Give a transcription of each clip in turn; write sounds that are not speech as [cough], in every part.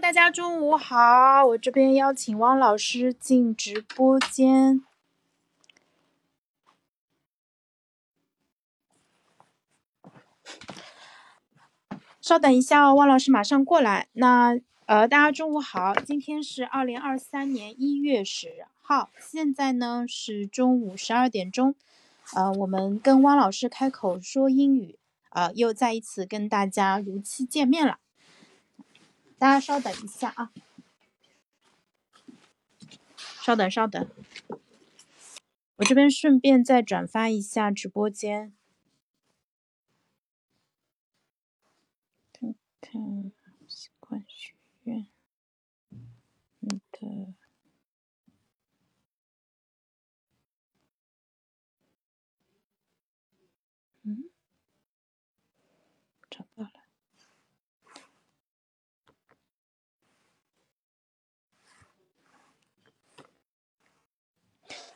大家中午好，我这边邀请汪老师进直播间。稍等一下哦，汪老师马上过来。那呃，大家中午好，今天是二零二三年一月十号，现在呢是中午十二点钟。呃，我们跟汪老师开口说英语，呃，又再一次跟大家如期见面了。大家稍等一下啊，稍等稍等，我这边顺便再转发一下直播间，看看习惯学院，你的，嗯，找到了。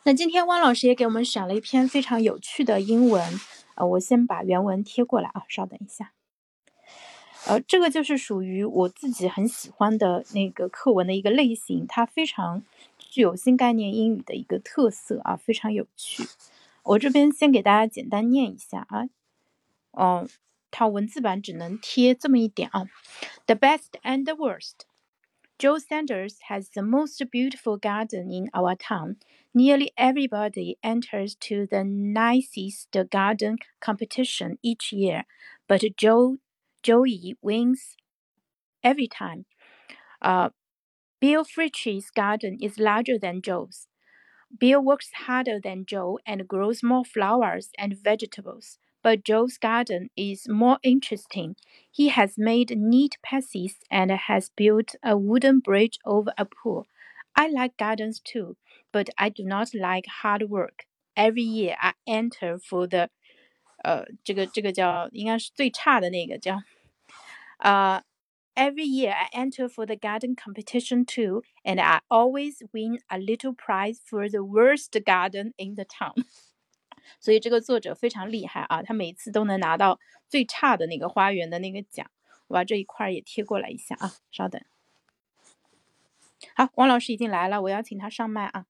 那今天汪老师也给我们选了一篇非常有趣的英文，呃，我先把原文贴过来啊，稍等一下。呃，这个就是属于我自己很喜欢的那个课文的一个类型，它非常具有新概念英语的一个特色啊，非常有趣。我这边先给大家简单念一下啊，哦，它文字版只能贴这么一点啊。The best and the worst. Joe Sanders has the most beautiful garden in our town. Nearly everybody enters to the nicest garden competition each year, but Joe Joey wins every time. Uh, Bill Fritchie's garden is larger than Joe's. Bill works harder than Joe and grows more flowers and vegetables, but Joe's garden is more interesting. He has made neat passes and has built a wooden bridge over a pool. I like gardens too, but I do not like hard work. Every year I enter for the，呃，这个这个叫应该是最差的那个叫，呃，Every year I enter for the garden competition too, and I always win a little prize for the worst garden in the town. 所以这个作者非常厉害啊，他每次都能拿到最差的那个花园的那个奖。我把这一块也贴过来一下啊，稍等。好，王老师已经来了，我邀请他上麦啊。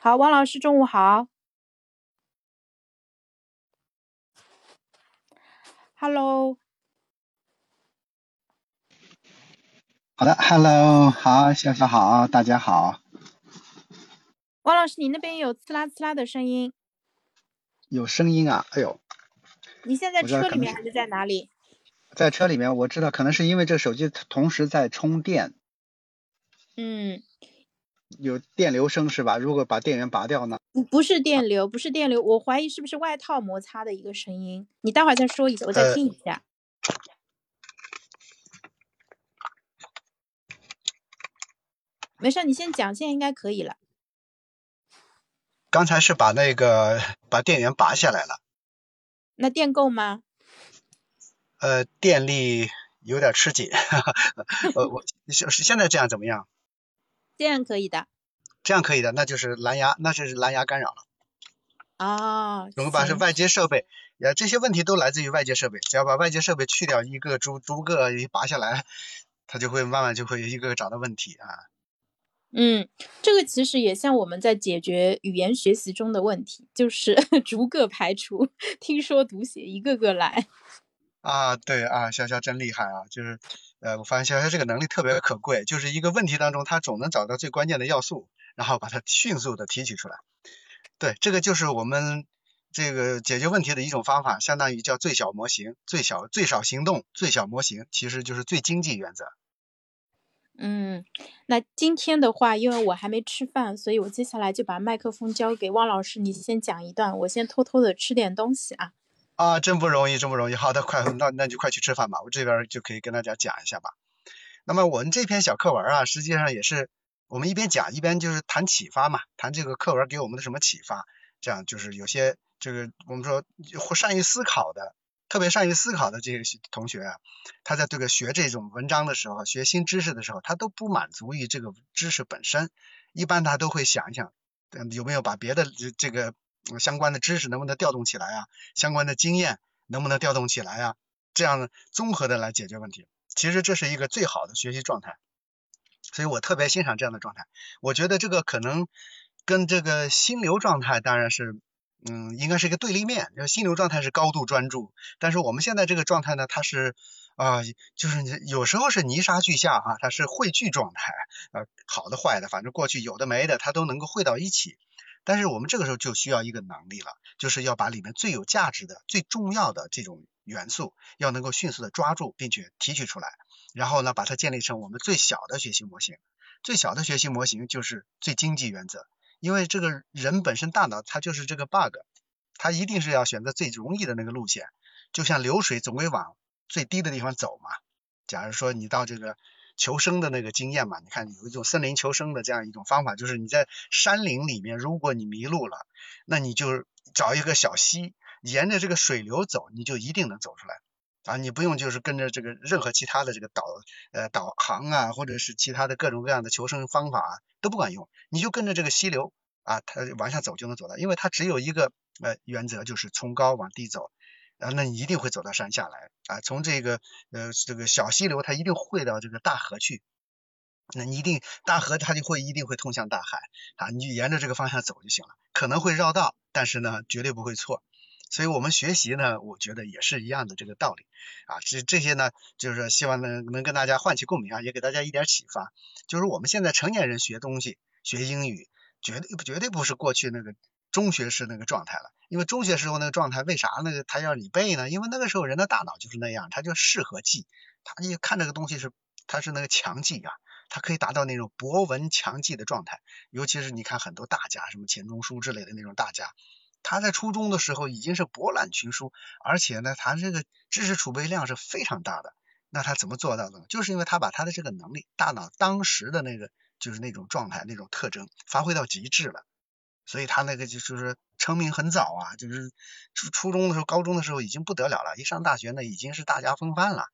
好，王老师，中午好。Hello。好的，Hello，好，小小好，大家好。王老师，你那边有刺啦刺啦的声音。有声音啊，哎呦。你现在车里面还是在哪里？在车里面，我知道可能是因为这个手机同时在充电。嗯。有电流声是吧？如果把电源拔掉呢？不，不是电流，不是电流，我怀疑是不是外套摩擦的一个声音。你待会儿再说一个，我再听一下。没事，你先讲，现在应该可以了。刚才是把那个把电源拔下来了。那电够吗？呃，电力有点吃紧。[laughs] 呃，我现现在这样怎么样？这样可以的。这样可以的，那就是蓝牙，那就是蓝牙干扰了。哦。我们把是外接设备，呃，这些问题都来自于外接设备。只要把外接设备去掉一个，逐逐个一拔下来，它就会慢慢就会一个个找到问题啊。嗯，这个其实也像我们在解决语言学习中的问题，就是 [laughs] 逐个排除，听说读写一个个来。啊，对啊，潇潇真厉害啊！就是，呃，我发现潇潇这个能力特别可贵，就是一个问题当中，他总能找到最关键的要素，然后把它迅速的提取出来。对，这个就是我们这个解决问题的一种方法，相当于叫最小模型，最小最少行动，最小模型，其实就是最经济原则。嗯，那今天的话，因为我还没吃饭，所以我接下来就把麦克风交给汪老师，你先讲一段，我先偷偷的吃点东西啊。啊，真不容易，真不容易。好的，快，那那就快去吃饭吧，我这边就可以跟大家讲一下吧。那么我们这篇小课文啊，实际上也是我们一边讲一边就是谈启发嘛，谈这个课文给我们的什么启发，这样就是有些这个我们说善于思考的。特别善于思考的这些同学啊，他在这个学这种文章的时候，学新知识的时候，他都不满足于这个知识本身，一般他都会想一想，有没有把别的这这个相关的知识能不能调动起来啊，相关的经验能不能调动起来啊？这样综合的来解决问题。其实这是一个最好的学习状态，所以我特别欣赏这样的状态。我觉得这个可能跟这个心流状态当然是，嗯，应该是一个对立面。就心流状态是高度专注，但是我们现在这个状态呢，它是啊，就是有时候是泥沙俱下哈，它是汇聚状态，呃，好的坏的，反正过去有的没的，它都能够汇到一起。但是我们这个时候就需要一个能力了，就是要把里面最有价值的、最重要的这种元素，要能够迅速的抓住，并且提取出来，然后呢，把它建立成我们最小的学习模型。最小的学习模型就是最经济原则，因为这个人本身大脑它就是这个 bug，它一定是要选择最容易的那个路线，就像流水总归往最低的地方走嘛。假如说你到这个。求生的那个经验嘛，你看有一种森林求生的这样一种方法，就是你在山林里面，如果你迷路了，那你就找一个小溪，沿着这个水流走，你就一定能走出来啊！你不用就是跟着这个任何其他的这个导呃导航啊，或者是其他的各种各样的求生方法啊都不管用，你就跟着这个溪流啊，它往下走就能走到，因为它只有一个呃原则，就是从高往低走。啊，那你一定会走到山下来啊！从这个呃这个小溪流，它一定汇到这个大河去。那你一定大河它就会一定会通向大海啊！你就沿着这个方向走就行了，可能会绕道，但是呢绝对不会错。所以我们学习呢，我觉得也是一样的这个道理啊。这这些呢，就是希望能能跟大家唤起共鸣啊，也给大家一点启发。就是我们现在成年人学东西，学英语，绝对绝对不是过去那个。中学时那个状态了，因为中学时候那个状态，为啥那个他要你背呢？因为那个时候人的大脑就是那样，他就适合记，他一看这个东西是，他是那个强记啊，他可以达到那种博闻强记的状态。尤其是你看很多大家，什么钱钟书之类的那种大家，他在初中的时候已经是博览群书，而且呢，他这个知识储备量是非常大的。那他怎么做到的？就是因为他把他的这个能力，大脑当时的那个就是那种状态、那种特征发挥到极致了。所以他那个就是成名很早啊，就是初初中的时候、高中的时候已经不得了了，一上大学呢已经是大家风范了。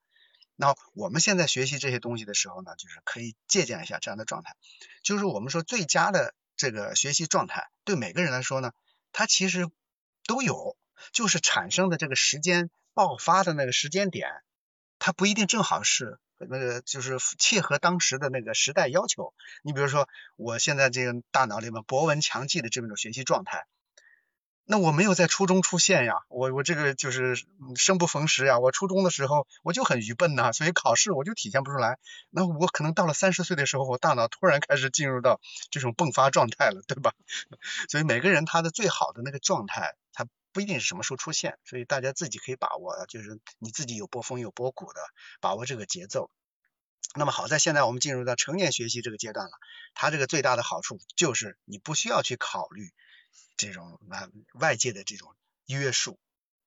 那我们现在学习这些东西的时候呢，就是可以借鉴一下这样的状态。就是我们说最佳的这个学习状态，对每个人来说呢，它其实都有，就是产生的这个时间爆发的那个时间点，它不一定正好是。那个就是切合当时的那个时代要求。你比如说，我现在这个大脑里面博闻强记的这么一种学习状态，那我没有在初中出现呀，我我这个就是生不逢时呀。我初中的时候我就很愚笨呐，所以考试我就体现不出来。那我可能到了三十岁的时候，我大脑突然开始进入到这种迸发状态了，对吧？[laughs] 所以每个人他的最好的那个状态，他。不一定是什么时候出现，所以大家自己可以把握，就是你自己有波峰有波谷的，把握这个节奏。那么好在现在我们进入到成年学习这个阶段了，它这个最大的好处就是你不需要去考虑这种外外界的这种约束、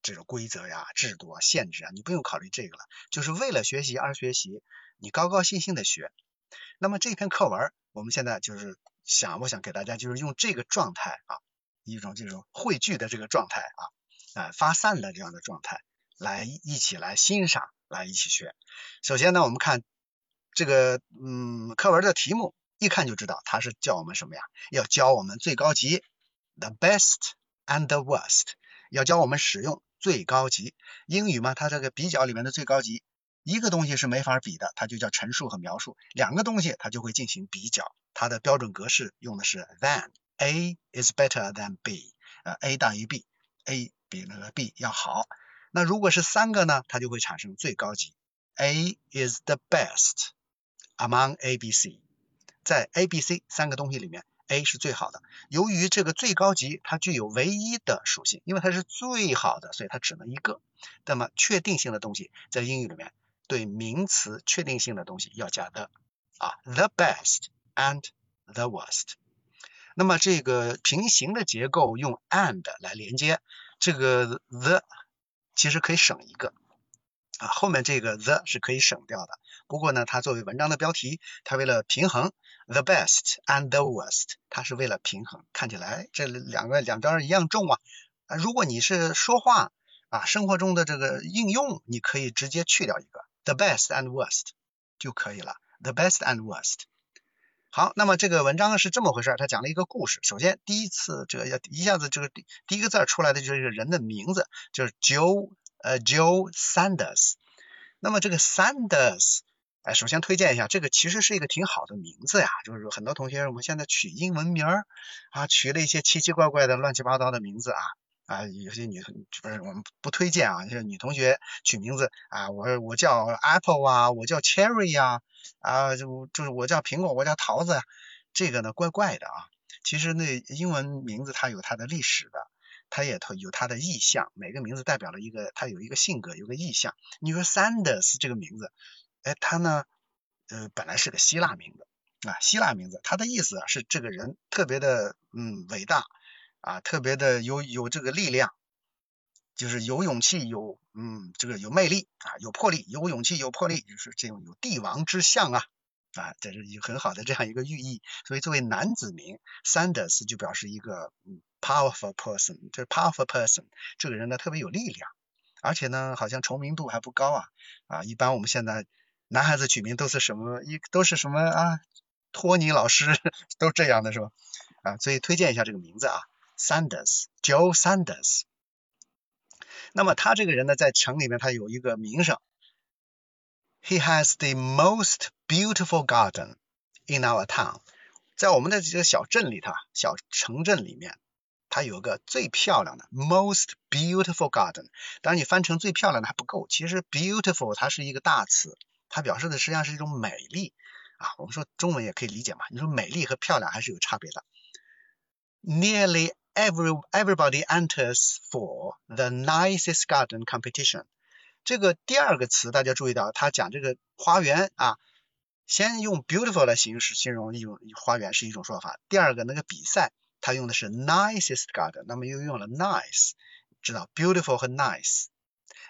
这种规则呀、制度啊、限制啊，你不用考虑这个了，就是为了学习而学习，你高高兴兴的学。那么这篇课文，我们现在就是想，我想给大家就是用这个状态啊。一种这种汇聚的这个状态啊，啊发散的这样的状态，来一起来欣赏，来一起学。首先呢，我们看这个嗯课文的题目，一看就知道它是教我们什么呀？要教我们最高级，the best and the worst，要教我们使用最高级。英语嘛，它这个比较里面的最高级，一个东西是没法比的，它就叫陈述和描述；两个东西它就会进行比较，它的标准格式用的是 than。A is better than B，呃，A 大于 B，A 比那个 B 要好。那如果是三个呢，它就会产生最高级。A is the best among A、B、C，在 A、B、C 三个东西里面，A 是最好的。由于这个最高级它具有唯一的属性，因为它是最好的，所以它只能一个。那么确定性的东西在英语里面对名词确定性的东西要加的啊，the best and the worst。那么这个平行的结构用 and 来连接，这个 the 其实可以省一个啊，后面这个 the 是可以省掉的。不过呢，它作为文章的标题，它为了平衡 the best and the worst，它是为了平衡，看起来这两个两端一样重啊。如果你是说话啊，生活中的这个应用，你可以直接去掉一个 the best and worst 就可以了，the best and worst。好，那么这个文章是这么回事儿，他讲了一个故事。首先，第一次这个要一下子这个第一个字出来的就是人的名字，就是 Joe 呃，Joe Sanders。那么这个 Sanders，哎，首先推荐一下，这个其实是一个挺好的名字呀。就是很多同学我们现在取英文名儿啊，取了一些奇奇怪怪的、乱七八糟的名字啊啊，有些女不是我们不推荐啊，就是女同学取名字啊，我我叫 Apple 啊，我叫 Cherry 呀，啊就就是我叫苹果，我叫桃子呀，这个呢怪怪的啊。其实那英文名字它有它的历史的，它也有它的意象。每个名字代表了一个，它有一个性格，有个意象。你说 Sanders 这个名字，哎，他呢，呃，本来是个希腊名字啊，希腊名字，他的意思啊是这个人特别的嗯伟大啊，特别的有有这个力量，就是有勇气，有嗯这个有魅力啊，有魄力，有勇气，有魄力，就是这种有帝王之相啊。啊，这是一个很好的这样一个寓意，所以作为男子名，Sanders 就表示一个 powerful person，就是 powerful person，这个人呢特别有力量，而且呢好像重名度还不高啊啊，一般我们现在男孩子取名都是什么一都是什么啊，托尼老师 [laughs] 都这样的是吧？啊，所以推荐一下这个名字啊，Sanders，Joe Sanders。那么他这个人呢，在城里面他有一个名声。He has the most beautiful garden in our town。在我们的这个小镇里头，小城镇里面，他有个最漂亮的 most beautiful garden。当然，你翻成最漂亮的还不够。其实 beautiful 它是一个大词，它表示的实际上是一种美丽啊。我们说中文也可以理解嘛。你说美丽和漂亮还是有差别的。Nearly every everybody enters for the nicest garden competition。这个第二个词大家注意到，他讲这个花园啊，先用 beautiful 来形容形容一种花园是一种说法。第二个那个比赛，他用的是 nicest garden，那么又用了 nice，知道 beautiful 和 nice。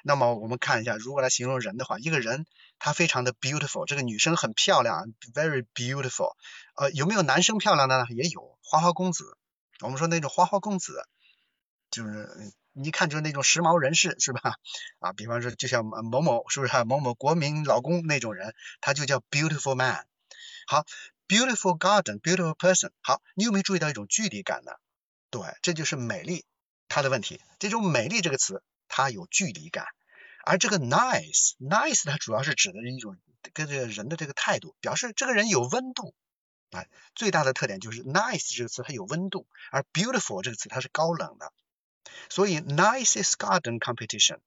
那么我们看一下，如果来形容人的话，一个人她非常的 beautiful，这个女生很漂亮，very beautiful。呃，有没有男生漂亮的呢？也有，花花公子。我们说那种花花公子，就是。你一看就是那种时髦人士是吧？啊，比方说就像某某是不是某某国民老公那种人，他就叫 beautiful man。好，beautiful garden，beautiful person。好，你有没有注意到一种距离感呢？对，这就是美丽它的问题。这种美丽这个词，它有距离感。而这个 nice，nice 它主要是指的是一种跟这个人的这个态度，表示这个人有温度。啊，最大的特点就是 nice 这个词它有温度，而 beautiful 这个词它是高冷的。所以，nicest garden competition，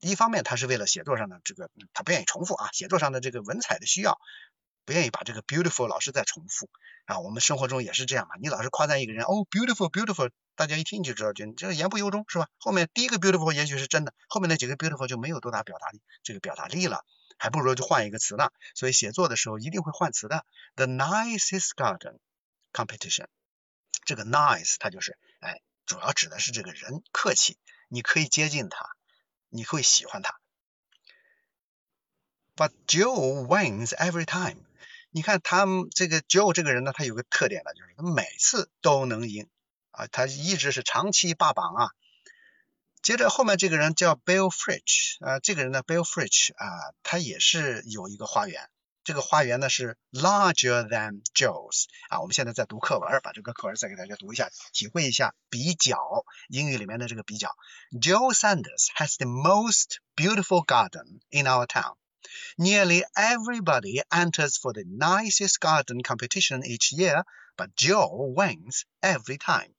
一方面他是为了写作上的这个，他不愿意重复啊，写作上的这个文采的需要，不愿意把这个 beautiful 老是再重复啊。我们生活中也是这样嘛，你老是夸赞一个人，哦，beautiful，beautiful，大家一听就知道，就这个言不由衷是吧？后面第一个 beautiful 也许是真的，后面那几个 beautiful 就没有多大表达力，这个表达力了，还不如就换一个词呢。所以写作的时候一定会换词的。The nicest garden competition，这个 nice 它就是哎。主要指的是这个人客气，你可以接近他，你会喜欢他。But Joe wins every time。你看他这个 Joe 这个人呢，他有个特点呢，就是他每次都能赢啊，他一直是长期霸榜啊。接着后面这个人叫 Bill Fritch 啊，这个人呢 Bill Fritch 啊，他也是有一个花园。这个花园呢是 larger than Joe's 啊，我们现在在读课文，把这个课文再给大家读一下，体会一下比较英语里面的这个比较。Joe Sanders has the most beautiful garden in our town. Nearly everybody enters for the nicest garden competition each year, but Joe wins every time.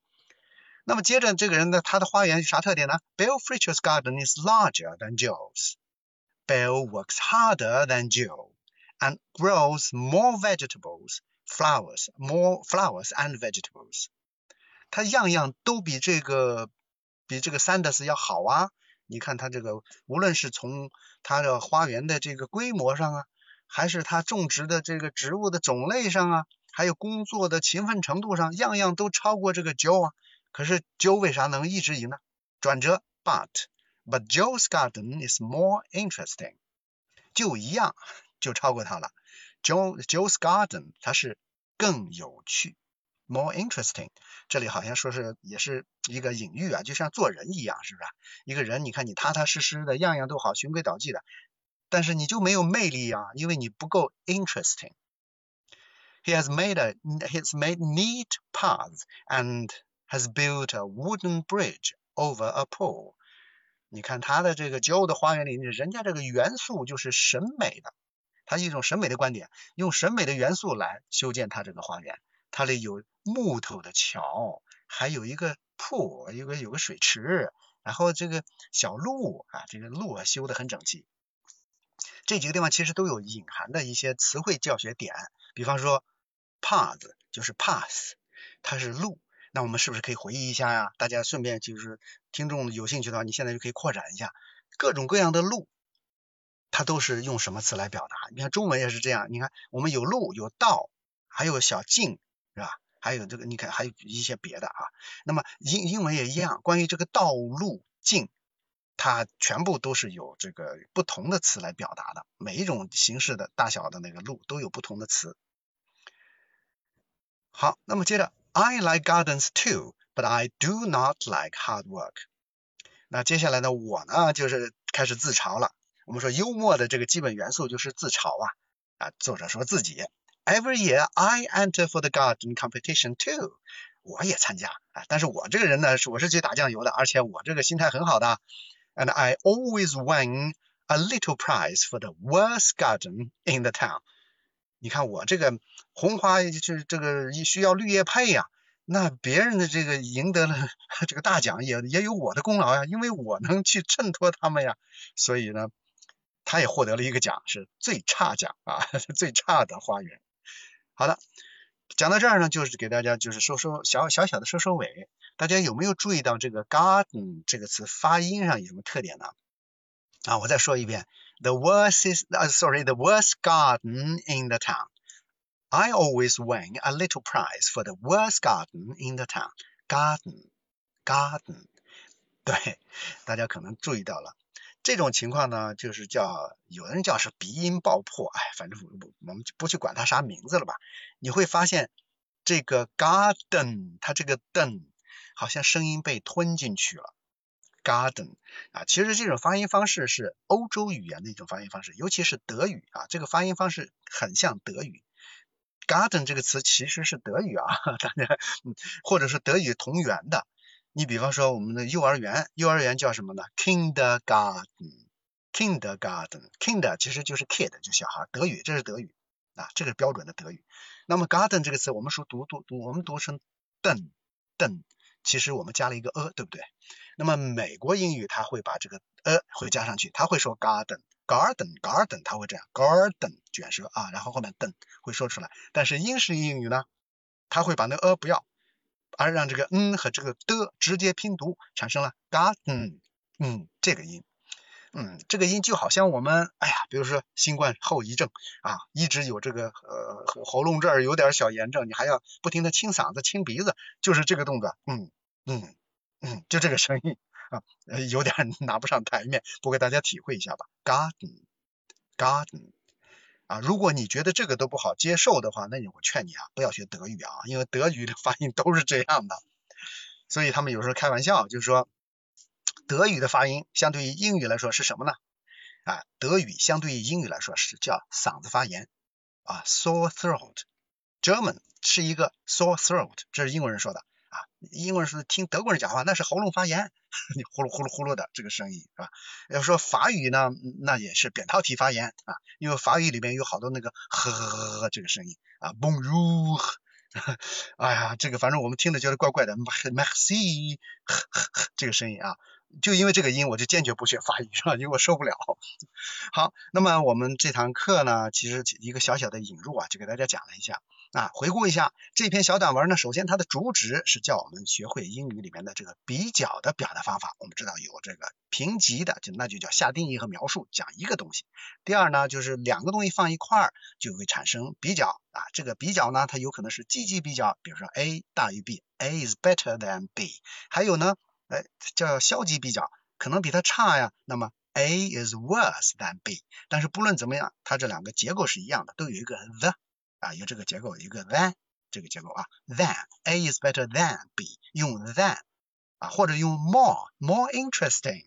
那么接着这个人呢，他的花园有啥特点呢？Bill Fritch's garden is larger than Joe's. Bill works harder than Joe and grows more vegetables, flowers, more flowers and vegetables。他样样都比这个比这个 Sanders 要好啊！你看他这个，无论是从他的花园的这个规模上啊，还是他种植的这个植物的种类上啊，还有工作的勤奋程度上，样样都超过这个 Joe 啊。可是 Joe 为啥能一直赢呢？转折，But but Joe's garden is more interesting，就一样。就超过他了。Joe Joe's Garden，它是更有趣，more interesting。这里好像说是也是一个隐喻啊，就像做人一样，是不是？一个人，你看你踏踏实实的，样样都好，循规蹈矩的，但是你就没有魅力啊，因为你不够 interesting。He has made a he has made neat paths and has built a wooden bridge over a pool。你看他的这个 Joe 的花园里，人家这个元素就是审美的，他一种审美的观点，用审美的元素来修建他这个花园。它里有木头的桥，还有一个铺，有个有个水池，然后这个小路啊，这个路啊修得很整齐。这几个地方其实都有隐含的一些词汇教学点，比方说 path 就是 path，它是路。那我们是不是可以回忆一下呀？大家顺便就是听众有兴趣的话，你现在就可以扩展一下各种各样的路，它都是用什么词来表达？你看中文也是这样，你看我们有路有道，还有小径，是吧？还有这个你看还有一些别的啊。那么英英文也一样，关于这个道路径，它全部都是有这个不同的词来表达的。每一种形式的大小的那个路都有不同的词。好，那么接着。I like gardens too, but I do not like hard work。那接下来呢，我呢就是开始自嘲了。我们说幽默的这个基本元素就是自嘲啊啊。作者说自己，Every year I enter for the garden competition too。我也参加啊，但是我这个人呢，是我是去打酱油的，而且我这个心态很好的。And I always win a little prize for the worst garden in the town。 你看我这个红花就是这个需要绿叶配呀，那别人的这个赢得了 [laughs] 这个大奖也也有我的功劳呀，因为我能去衬托他们呀，所以呢，他也获得了一个奖，是最差奖啊，[laughs] 最差的花园。好的，讲到这儿呢，就是给大家就是说说小小小的收收尾，大家有没有注意到这个 garden 这个词发音上有什么特点呢？啊，我再说一遍。The worst is uh, sorry, the worst garden in the town. I always win a little prize for the worst garden in the town. Garden, garden，对，大家可能注意到了，这种情况呢，就是叫有的人叫是鼻音爆破，哎，反正我们不去管它啥名字了吧。你会发现这个 garden，它这个 den 好像声音被吞进去了。Garden 啊，其实这种发音方式是欧洲语言的一种发音方式，尤其是德语啊，这个发音方式很像德语。Garden 这个词其实是德语啊，[laughs] 大家或者是德语同源的。你比方说我们的幼儿园，幼儿园叫什么呢？Kindergarten，Kindergarten，Kinder 其实就是 kid 就小孩，德语这是德语啊，这个是标准的德语。那么 Garden 这个词我们说读读读，我们读成 den 其实我们加了一个 a，对不对？那么美国英语它会把这个 a 会加上去，它会说 garden，garden，garden，它会这样 garden 卷舌啊，然后后面 den 会说出来。但是英式英语呢，它会把那个呃不要，而让这个 n 和这个的直接拼读，产生了 garden，嗯这个音，嗯这个音就好像我们哎呀，比如说新冠后遗症啊，一直有这个呃喉咙这儿有点小炎症，你还要不停的清嗓子、清鼻子，就是这个动作，嗯嗯。嗯，就这个声音啊，有点拿不上台面，不给大家体会一下吧。Garden，garden，啊，如果你觉得这个都不好接受的话，那我劝你啊，不要学德语啊，因为德语的发音都是这样的。所以他们有时候开玩笑，就是说，德语的发音相对于英语来说是什么呢？啊，德语相对于英语来说是叫嗓子发炎啊，sore throat。German 是一个 sore throat，这是英国人说的啊。英国人说听德国人讲话，那是喉咙发炎，[laughs] 你呼噜呼噜呼噜的这个声音是吧？要说法语呢，那也是扁桃体发炎啊，因为法语里面有好多那个呵呵呵这个声音啊，Bonjour，[laughs] 哎呀，这个反正我们听着觉得怪怪的，Merci，呵呵呵这个声音啊，就因为这个音，我就坚决不学法语是吧？因为我受不了。好，那么我们这堂课呢，其实一个小小的引入啊，就给大家讲了一下。啊，回顾一下这篇小短文呢。首先，它的主旨是叫我们学会英语里面的这个比较的表达方法。我们知道有这个评级的，就那就叫下定义和描述，讲一个东西。第二呢，就是两个东西放一块儿就会产生比较啊。这个比较呢，它有可能是积极比较，比如说 A 大于 B，A is better than B。还有呢，哎，叫消极比较，可能比它差呀。那么 A is worse than B。但是不论怎么样，它这两个结构是一样的，都有一个 the。啊，有这个结构，一个 than 这个结构啊，than A is better than B，用 than 啊，或者用 more more interesting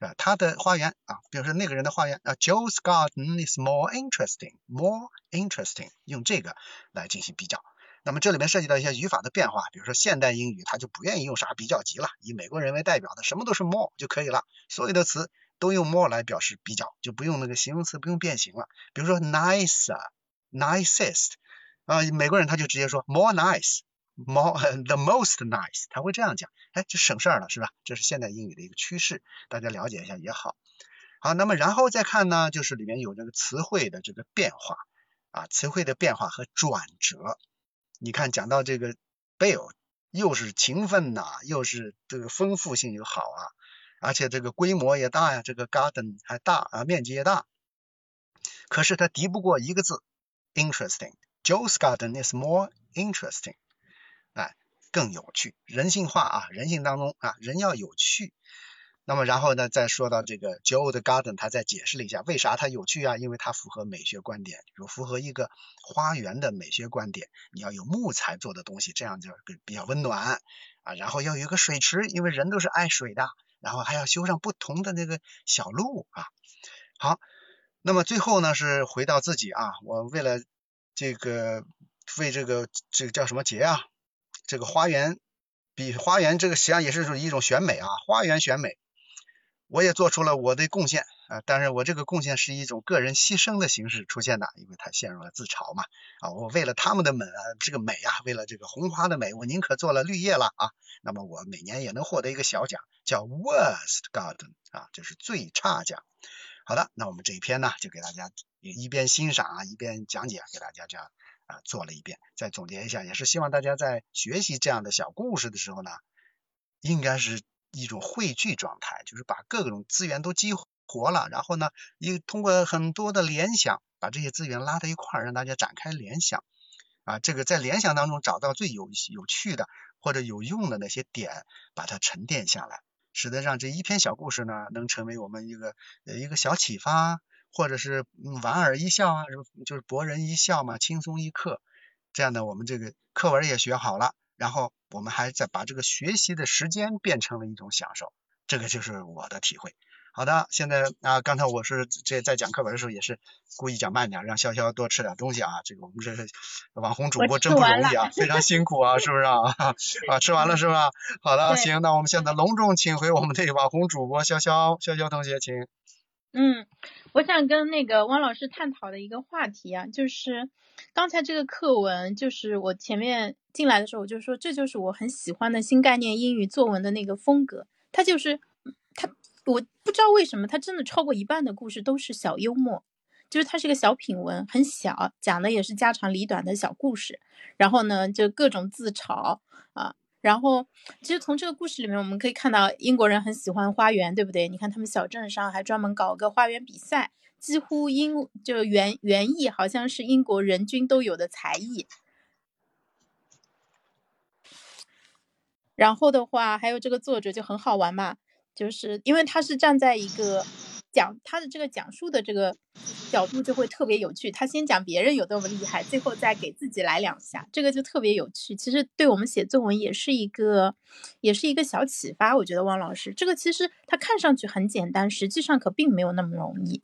啊，他的花园啊，比如说那个人的花园啊，Joe's garden is more interesting more interesting，用这个来进行比较。那么这里面涉及到一些语法的变化，比如说现代英语它就不愿意用啥比较级了，以美国人为代表的什么都是 more 就可以了，所有的词都用 more 来表示比较，就不用那个形容词不用变形了。比如说 nicer、nicest 啊，美国人他就直接说 more nice、more [laughs] the most nice，他会这样讲，哎，就省事儿了，是吧？这是现代英语的一个趋势，大家了解一下也好。好，那么然后再看呢，就是里面有这个词汇的这个变化啊，词汇的变化和转折。你看，讲到这个 Bill，又是勤奋呐，又是这个丰富性又好啊，而且这个规模也大呀，这个 garden 还大啊，面积也大。可是它敌不过一个字，interesting。Joe's garden is more interesting。哎，更有趣，人性化啊，人性当中啊，人要有趣。那么然后呢，再说到这个 Joe 的 garden，他再解释了一下为啥它有趣啊？因为它符合美学观点，比如符合一个花园的美学观点。你要有木材做的东西，这样就比较温暖啊。然后要有一个水池，因为人都是爱水的。然后还要修上不同的那个小路啊。好，那么最后呢是回到自己啊，我为了这个为这个这个叫什么节啊？这个花园比花园这个实际上也是一种选美啊，花园选美。我也做出了我的贡献啊，但是我这个贡献是一种个人牺牲的形式出现的，因为他陷入了自嘲嘛啊，我为了他们的美啊，这个美啊，为了这个红花的美，我宁可做了绿叶了啊，那么我每年也能获得一个小奖，叫 Worst Garden 啊，就是最差奖。好的，那我们这一篇呢，就给大家一边欣赏啊，一边讲解，给大家这样啊做了一遍，再总结一下，也是希望大家在学习这样的小故事的时候呢，应该是。一种汇聚状态，就是把各种资源都激活了，然后呢，一通过很多的联想，把这些资源拉到一块儿，让大家展开联想啊，这个在联想当中找到最有有趣的或者有用的那些点，把它沉淀下来，使得让这一篇小故事呢，能成为我们一个一个小启发，或者是莞尔一笑啊，就是博人一笑嘛，轻松一刻，这样呢，我们这个课文也学好了。然后我们还在把这个学习的时间变成了一种享受，这个就是我的体会。好的，现在啊，刚才我是这在讲课文的时候也是故意讲慢点，让潇潇多吃点东西啊。这个我们这是网红主播真不容易啊，非常辛苦啊，是不是啊？[laughs] 啊，吃完了是吧？好的，行，那我们现在隆重请回我们的网红主播潇潇，潇潇同学，请。嗯，我想跟那个汪老师探讨的一个话题啊，就是刚才这个课文，就是我前面进来的时候我就说，这就是我很喜欢的新概念英语作文的那个风格。它就是它，我不知道为什么，它真的超过一半的故事都是小幽默，就是它是个小品文，很小，讲的也是家长里短的小故事。然后呢，就各种自嘲啊。然后，其实从这个故事里面，我们可以看到英国人很喜欢花园，对不对？你看他们小镇上还专门搞个花园比赛，几乎英就园园艺好像是英国人均都有的才艺。然后的话，还有这个作者就很好玩嘛，就是因为他是站在一个。讲他的这个讲述的这个角度就会特别有趣，他先讲别人有多么厉害，最后再给自己来两下，这个就特别有趣。其实对我们写作文也是一个，也是一个小启发。我觉得汪老师这个其实他看上去很简单，实际上可并没有那么容易。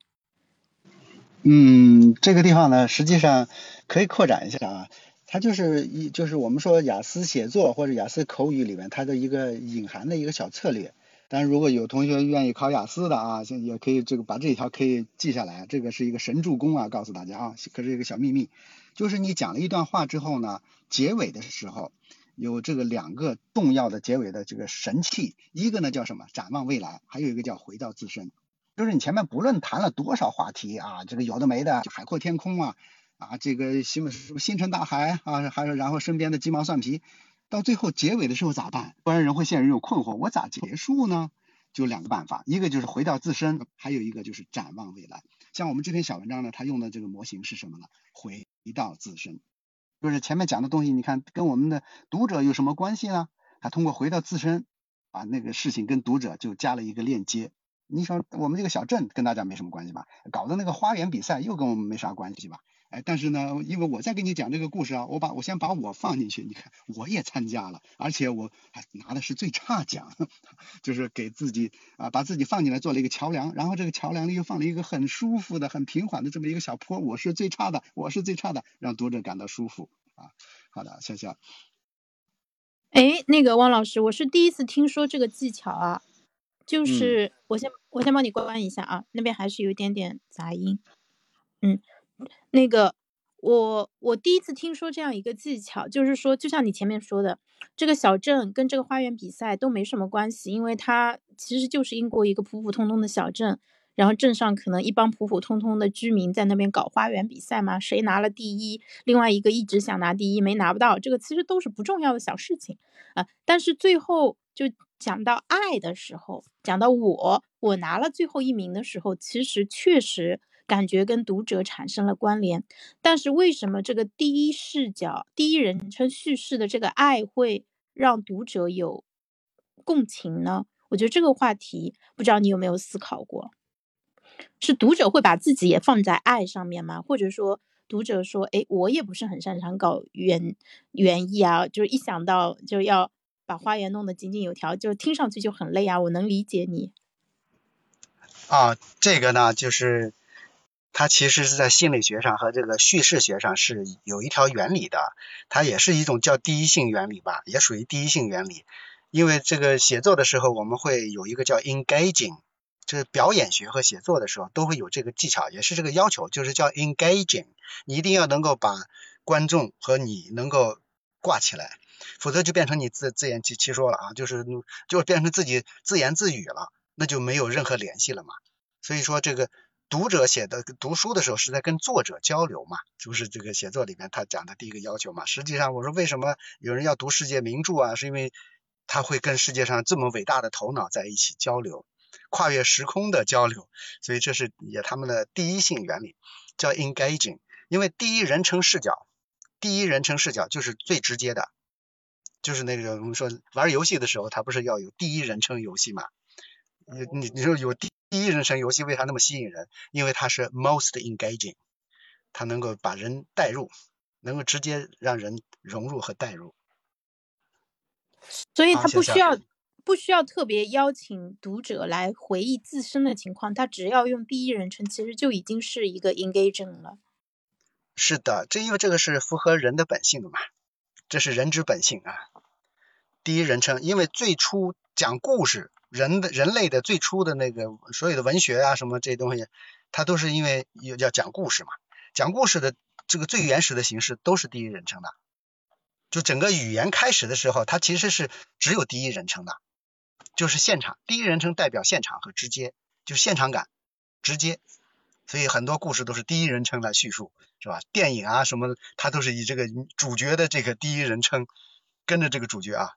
嗯，这个地方呢，实际上可以扩展一下啊，它就是一就是我们说雅思写作或者雅思口语里面它的一个隐含的一个小策略。但是如果有同学愿意考雅思的啊，也可以这个把这一条可以记下来，这个是一个神助攻啊，告诉大家啊，可是一个小秘密，就是你讲了一段话之后呢，结尾的时候有这个两个重要的结尾的这个神器，一个呢叫什么？展望未来，还有一个叫回到自身。就是你前面不论谈了多少话题啊，这个有的没的，海阔天空啊，啊这个什么什么星辰大海啊，还有然后身边的鸡毛蒜皮。到最后结尾的时候咋办？不然人会陷入一种困惑，我咋结束呢？就两个办法，一个就是回到自身，还有一个就是展望未来。像我们这篇小文章呢，它用的这个模型是什么呢？回到自身，就是前面讲的东西，你看跟我们的读者有什么关系呢？他通过回到自身，把那个事情跟读者就加了一个链接。你说我们这个小镇跟大家没什么关系吧？搞的那个花园比赛又跟我们没啥关系吧？哎，但是呢，因为我在给你讲这个故事啊，我把我先把我放进去，你看我也参加了，而且我还拿的是最差奖，[laughs] 就是给自己啊把自己放进来做了一个桥梁，然后这个桥梁里又放了一个很舒服的、很平缓的这么一个小坡，我是最差的，我是最差的，让读者感到舒服。啊。好的，笑笑。哎，那个汪老师，我是第一次听说这个技巧啊，就是我先我先帮你关一下啊，那边还是有一点点杂音。嗯，那个。我我第一次听说这样一个技巧，就是说，就像你前面说的，这个小镇跟这个花园比赛都没什么关系，因为它其实就是英国一个普普通通的小镇，然后镇上可能一帮普普通通的居民在那边搞花园比赛嘛，谁拿了第一，另外一个一直想拿第一没拿不到，这个其实都是不重要的小事情啊。但是最后就讲到爱的时候，讲到我我拿了最后一名的时候，其实确实。感觉跟读者产生了关联，但是为什么这个第一视角、第一人称叙事的这个爱会让读者有共情呢？我觉得这个话题不知道你有没有思考过？是读者会把自己也放在爱上面吗？或者说读者说：“哎，我也不是很擅长搞园园艺啊，就是一想到就要把花园弄得井井有条，就听上去就很累啊。”我能理解你。啊，这个呢，就是。它其实是在心理学上和这个叙事学上是有一条原理的，它也是一种叫第一性原理吧，也属于第一性原理。因为这个写作的时候，我们会有一个叫 engaging，就是表演学和写作的时候都会有这个技巧，也是这个要求，就是叫 engaging，你一定要能够把观众和你能够挂起来，否则就变成你自自言其其说了啊，就是就变成自己自言自语了，那就没有任何联系了嘛。所以说这个。读者写的读书的时候是在跟作者交流嘛，就是这个写作里面他讲的第一个要求嘛。实际上我说为什么有人要读世界名著啊，是因为他会跟世界上这么伟大的头脑在一起交流，跨越时空的交流，所以这是也他们的第一性原理，叫 engaging。因为第一人称视角，第一人称视角就是最直接的，就是那个我们说玩游戏的时候，他不是要有第一人称游戏嘛？你你你说有第。第一人称游戏为啥那么吸引人？因为它是 most engaging，它能够把人带入，能够直接让人融入和带入。所以它不需要不需要特别邀请读者来回忆自身的情况，它只要用第一人称，其实就已经是一个 engaging 了。是的，这因为这个是符合人的本性的嘛，这是人之本性啊。第一人称，因为最初讲故事。人的人类的最初的那个所有的文学啊什么这些东西，它都是因为要讲故事嘛。讲故事的这个最原始的形式都是第一人称的。就整个语言开始的时候，它其实是只有第一人称的，就是现场。第一人称代表现场和直接，就是现场感、直接。所以很多故事都是第一人称来叙述，是吧？电影啊什么，它都是以这个主角的这个第一人称跟着这个主角啊。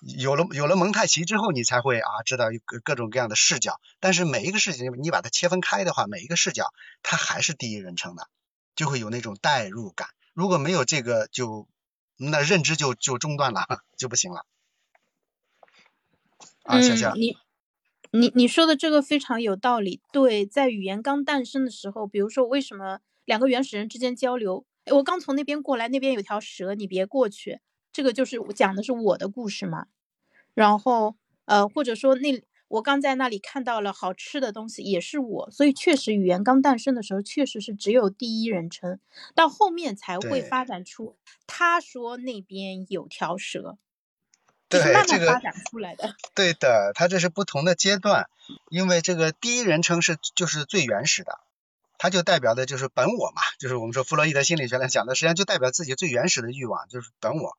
有了有了蒙太奇之后，你才会啊知道各各种各样的视角。但是每一个事情，你把它切分开的话，每一个视角它还是第一人称的，就会有那种代入感。如果没有这个，就那认知就就中断了，[laughs] 就不行了。啊，小小，你你你说的这个非常有道理。对，在语言刚诞生的时候，比如说为什么两个原始人之间交流？我刚从那边过来，那边有条蛇，你别过去。这个就是讲的是我的故事嘛，然后呃或者说那我刚在那里看到了好吃的东西也是我，所以确实语言刚诞生的时候确实是只有第一人称，到后面才会发展出他说那边有条蛇，对慢慢发展出来的。对的，它这是不同的阶段，因为这个第一人称是就是最原始的。它就代表的就是本我嘛，就是我们说弗洛伊德心理学来讲的，实际上就代表自己最原始的欲望，就是本我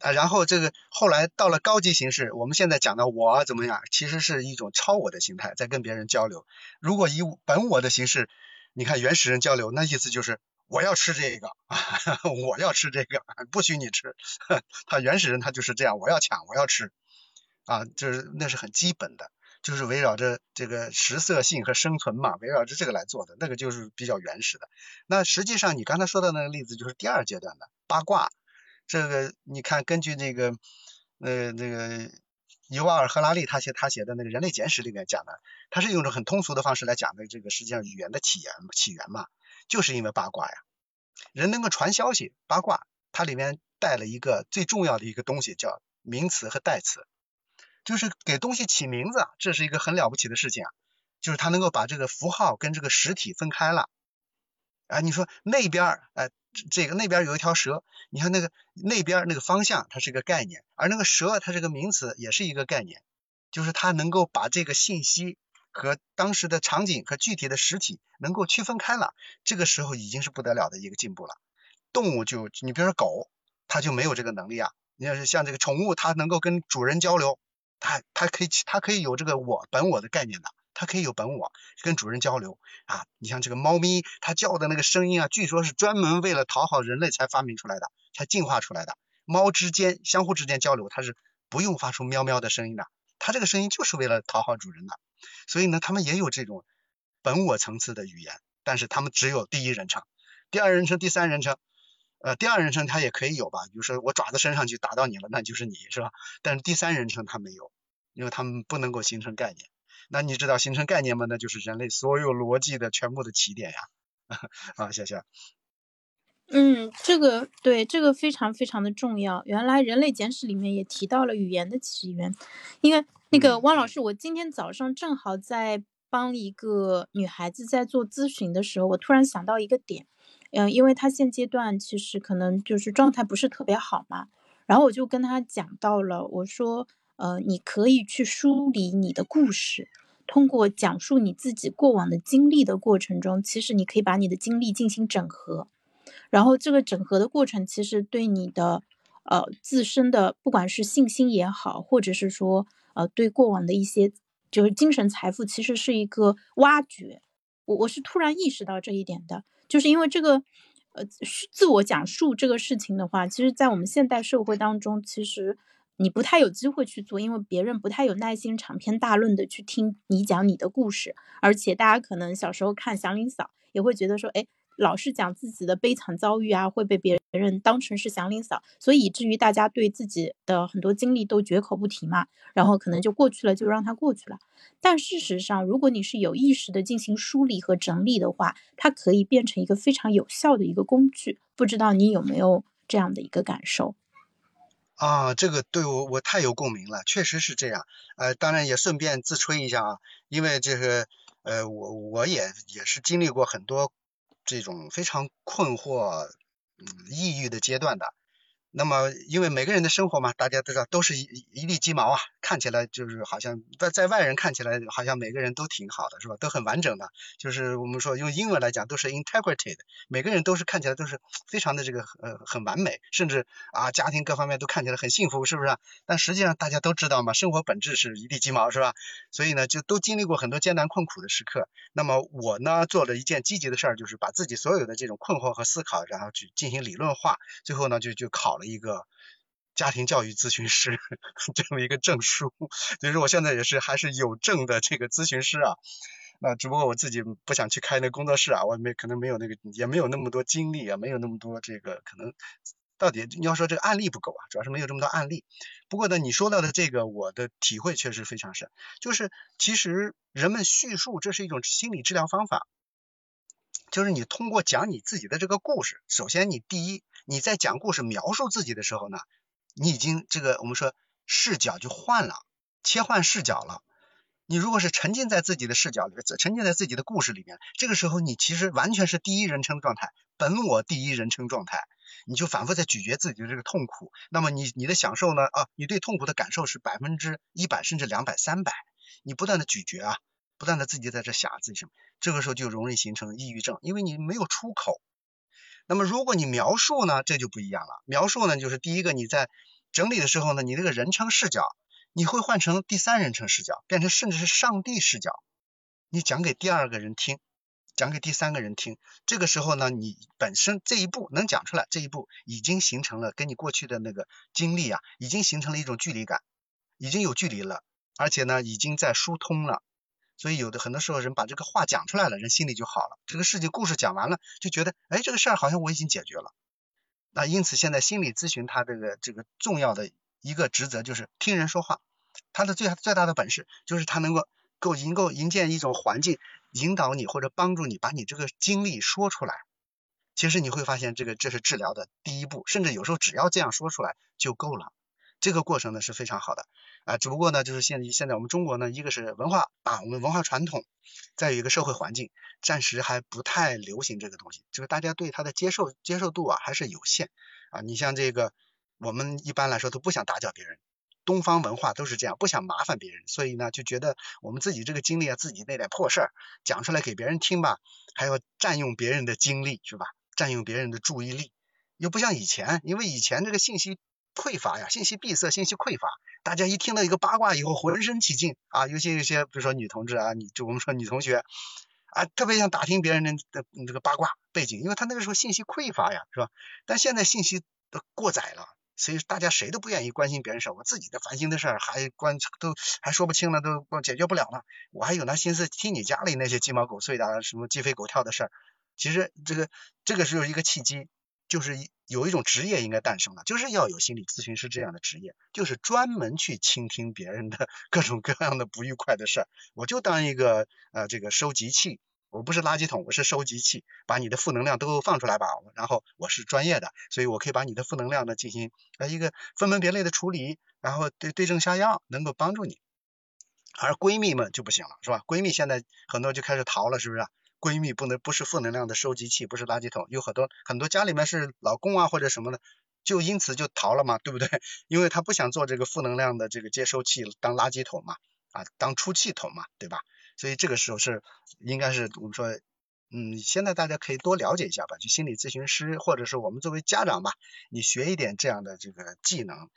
啊。然后这个后来到了高级形式，我们现在讲的我怎么样，其实是一种超我的形态，在跟别人交流。如果以本我的形式，你看原始人交流，那意思就是我要吃这个，[laughs] 我要吃这个，不许你吃。[laughs] 他原始人他就是这样，我要抢，我要吃啊，就是那是很基本的。就是围绕着这个食色性和生存嘛，围绕着这个来做的，那个就是比较原始的。那实际上你刚才说的那个例子就是第二阶段的八卦。这个你看，根据那个呃那个尤瓦尔·赫拉利他写他写的那个《人类简史》里面讲的，他是用着很通俗的方式来讲的这个实际上语言的起源起源嘛，就是因为八卦呀。人能够传消息，八卦它里面带了一个最重要的一个东西，叫名词和代词。就是给东西起名字，这是一个很了不起的事情啊！就是他能够把这个符号跟这个实体分开了。啊，你说那边儿，哎，这个那边有一条蛇，你看那个那边那个方向它是一个概念，而那个蛇它是个名词，也是一个概念，就是它能够把这个信息和当时的场景和具体的实体能够区分开了，这个时候已经是不得了的一个进步了。动物就你比如说狗，它就没有这个能力啊。你要是像这个宠物，它能够跟主人交流，它它可以它可以有这个我本我的概念的。它可以有本我，跟主人交流啊。你像这个猫咪，它叫的那个声音啊，据说是专门为了讨好人类才发明出来的，才进化出来的。猫之间相互之间交流，它是不用发出喵喵的声音的，它这个声音就是为了讨好主人的。所以呢，它们也有这种本我层次的语言，但是它们只有第一人称、第二人称、第三人称。呃，第二人称它也可以有吧，比如说我爪子伸上去打到你了，那就是你是吧？但是第三人称它没有，因为它们不能够形成概念。那你知道形成概念吗？那就是人类所有逻辑的全部的起点呀！[laughs] 啊，谢谢。嗯，这个对这个非常非常的重要。原来《人类简史》里面也提到了语言的起源。因为那个汪老师，我今天早上正好在帮一个女孩子在做咨询的时候，我突然想到一个点。嗯，因为她现阶段其实可能就是状态不是特别好嘛，然后我就跟她讲到了，我说。呃，你可以去梳理你的故事，通过讲述你自己过往的经历的过程中，其实你可以把你的经历进行整合，然后这个整合的过程，其实对你的呃自身的不管是信心也好，或者是说呃对过往的一些就是精神财富，其实是一个挖掘。我我是突然意识到这一点的，就是因为这个呃自我讲述这个事情的话，其实在我们现代社会当中，其实。你不太有机会去做，因为别人不太有耐心长篇大论的去听你讲你的故事，而且大家可能小时候看祥林嫂也会觉得说，哎，老是讲自己的悲惨遭遇啊，会被别人当成是祥林嫂，所以以至于大家对自己的很多经历都绝口不提嘛，然后可能就过去了，就让它过去了。但事实上，如果你是有意识的进行梳理和整理的话，它可以变成一个非常有效的一个工具。不知道你有没有这样的一个感受？啊，这个对我我太有共鸣了，确实是这样。呃，当然也顺便自吹一下啊，因为这个呃，我我也也是经历过很多这种非常困惑、嗯抑郁的阶段的。那么，因为每个人的生活嘛，大家都知道都是一一地鸡毛啊，看起来就是好像在在外人看起来好像每个人都挺好的，是吧？都很完整的，就是我们说用英文来讲都是 integrity 的每个人都是看起来都是非常的这个呃很完美，甚至啊家庭各方面都看起来很幸福，是不是？但实际上大家都知道嘛，生活本质是一地鸡毛，是吧？所以呢，就都经历过很多艰难困苦的时刻。那么我呢，做了一件积极的事儿，就是把自己所有的这种困惑和思考，然后去进行理论化，最后呢就就考。了一个家庭教育咨询师 [laughs] 这么一个证书，所以说我现在也是还是有证的这个咨询师啊。那只不过我自己不想去开那工作室啊，我没可能没有那个也没有那么多精力啊，没有那么多这个可能。到底你要说这个案例不够啊，主要是没有这么多案例。不过呢，你说到的这个我的体会确实非常深，就是其实人们叙述这是一种心理治疗方法，就是你通过讲你自己的这个故事，首先你第一。你在讲故事描述自己的时候呢，你已经这个我们说视角就换了，切换视角了。你如果是沉浸在自己的视角里面，沉浸在自己的故事里面，这个时候你其实完全是第一人称状态，本我第一人称状态，你就反复在咀嚼自己的这个痛苦。那么你你的享受呢？啊，你对痛苦的感受是百分之一百甚至两百三百，你不断的咀嚼啊，不断的自己在这想自己什么，这个时候就容易形成抑郁症，因为你没有出口。那么如果你描述呢，这就不一样了。描述呢，就是第一个你在整理的时候呢，你这个人称视角你会换成第三人称视角，变成甚至是上帝视角。你讲给第二个人听，讲给第三个人听。这个时候呢，你本身这一步能讲出来，这一步已经形成了跟你过去的那个经历啊，已经形成了一种距离感，已经有距离了，而且呢，已经在疏通了。所以有的很多时候人把这个话讲出来了，人心里就好了。这个事情故事讲完了，就觉得哎，这个事儿好像我已经解决了。那因此现在心理咨询它这个这个重要的一个职责就是听人说话，它的最最大的本事就是它能够够营构营建一种环境，引导你或者帮助你把你这个经历说出来。其实你会发现这个这是治疗的第一步，甚至有时候只要这样说出来就够了。这个过程呢是非常好的。啊，只不过呢，就是现现在我们中国呢，一个是文化啊，我们文化传统，再有一个社会环境，暂时还不太流行这个东西，就是大家对它的接受接受度啊还是有限啊。你像这个，我们一般来说都不想打搅别人，东方文化都是这样，不想麻烦别人，所以呢就觉得我们自己这个经历啊，自己那点破事儿讲出来给别人听吧，还要占用别人的精力是吧？占用别人的注意力，又不像以前，因为以前这个信息。匮乏呀，信息闭塞，信息匮乏，大家一听到一个八卦以后，浑身起劲啊！尤其有些，比如说女同志啊，你就我们说女同学啊，特别想打听别人的的这个八卦背景，因为他那个时候信息匮乏呀，是吧？但现在信息都过载了，所以大家谁都不愿意关心别人事儿，我自己的烦心的事儿还关都还说不清了，都解决不了了，我还有那心思听你家里那些鸡毛狗碎的，什么鸡飞狗跳的事儿。其实这个这个是一个契机。就是有一种职业应该诞生了，就是要有心理咨询师这样的职业，就是专门去倾听别人的 [laughs] 各种各样的不愉快的事儿。我就当一个呃这个收集器，我不是垃圾桶，我是收集器，把你的负能量都放出来吧。然后我是专业的，所以我可以把你的负能量呢进行呃一个分门别类的处理，然后对对症下药，能够帮助你。而闺蜜们就不行了，是吧？闺蜜现在很多就开始逃了，是不是？闺蜜不能不是负能量的收集器，不是垃圾桶，有很多很多家里面是老公啊或者什么的，就因此就逃了嘛，对不对？[laughs] 因为他不想做这个负能量的这个接收器，当垃圾桶嘛，啊，当出气筒嘛，对吧？所以这个时候是应该是我们说，嗯，现在大家可以多了解一下吧，就心理咨询师或者是我们作为家长吧，你学一点这样的这个技能，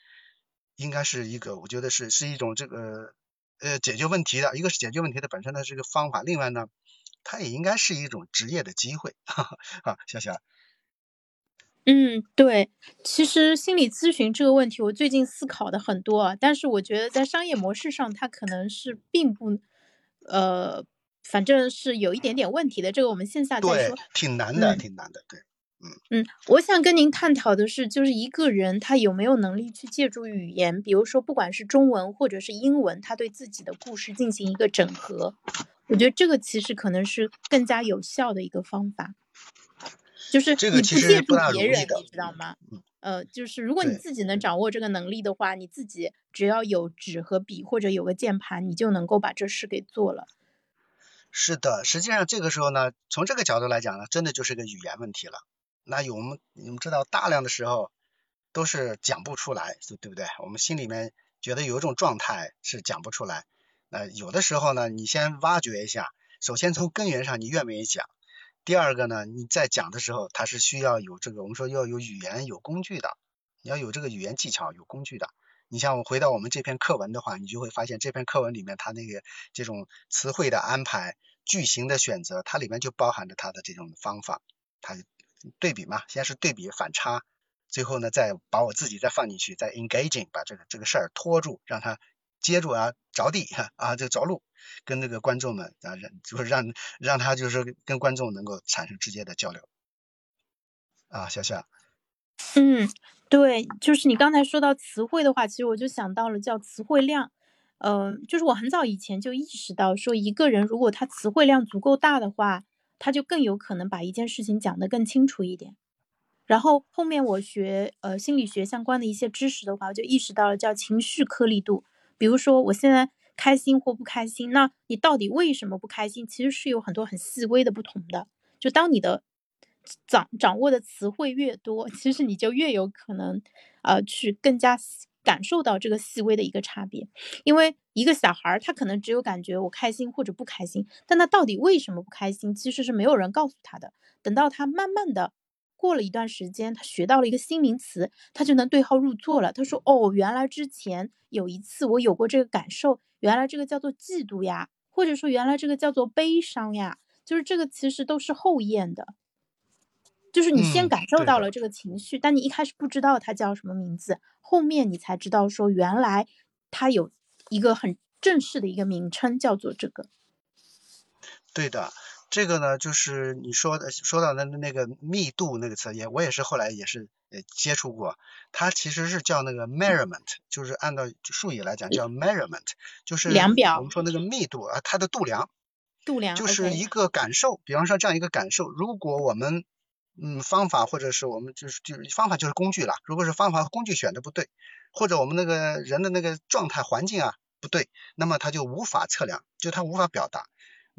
应该是一个我觉得是是一种这个呃解决问题的，一个是解决问题的本身的这个方法，另外呢。它也应该是一种职业的机会，[laughs] 哈哈，笑笑。嗯，对，其实心理咨询这个问题，我最近思考的很多，但是我觉得在商业模式上，它可能是并不，呃，反正是有一点点问题的。这个我们线下再说。挺难的，挺难的，对，嗯嗯，我想跟您探讨的是，就是一个人他有没有能力去借助语言，比如说不管是中文或者是英文，他对自己的故事进行一个整合。我觉得这个其实可能是更加有效的一个方法，就是你不借助别人，你知道吗？呃，就是如果你自己能掌握这个能力的话，你自己只要有纸和笔或者有个键盘，你就能够把这事给做了。是的，实际上这个时候呢，从这个角度来讲呢，真的就是个语言问题了。那有我们你们知道，大量的时候都是讲不出来，对不对？我们心里面觉得有一种状态是讲不出来。呃有的时候呢，你先挖掘一下，首先从根源上你愿不愿意讲，第二个呢，你在讲的时候，它是需要有这个我们说要有语言有工具的，你要有这个语言技巧有工具的。你像我回到我们这篇课文的话，你就会发现这篇课文里面它那个这种词汇的安排、句型的选择，它里面就包含着它的这种方法，它对比嘛，先是对比反差，最后呢再把我自己再放进去，再 engaging 把这个这个事儿拖住，让它。接住啊，着地 [laughs] 啊，就着陆，跟那个观众们啊，让就是让让他就是跟观众能够产生直接的交流啊，小夏。嗯，对，就是你刚才说到词汇的话，其实我就想到了叫词汇量。呃，就是我很早以前就意识到，说一个人如果他词汇量足够大的话，他就更有可能把一件事情讲得更清楚一点。然后后面我学呃心理学相关的一些知识的话，我就意识到了叫情绪颗粒度。比如说，我现在开心或不开心，那你到底为什么不开心？其实是有很多很细微的不同的。就当你的掌掌握的词汇越多，其实你就越有可能，呃，去更加感受到这个细微的一个差别。因为一个小孩儿，他可能只有感觉我开心或者不开心，但他到底为什么不开心，其实是没有人告诉他的。等到他慢慢的。过了一段时间，他学到了一个新名词，他就能对号入座了。他说：“哦，原来之前有一次我有过这个感受，原来这个叫做嫉妒呀，或者说原来这个叫做悲伤呀，就是这个其实都是后验的，就是你先感受到了这个情绪，但你一开始不知道它叫什么名字，后面你才知道说原来它有一个很正式的一个名称叫做这个。”对的。这个呢，就是你说的说到的那个密度那个词，也我也是后来也是呃接触过，它其实是叫那个 measurement，就是按照术语来讲叫 measurement，就是量表。我们说那个密度啊，它的度量，度量就是一个感受。比方说这样一个感受，如果我们嗯方法或者是我们就是就是方法就是工具了，如果是方法和工具选的不对，或者我们那个人的那个状态环境啊不对，那么它就无法测量，就它无法表达，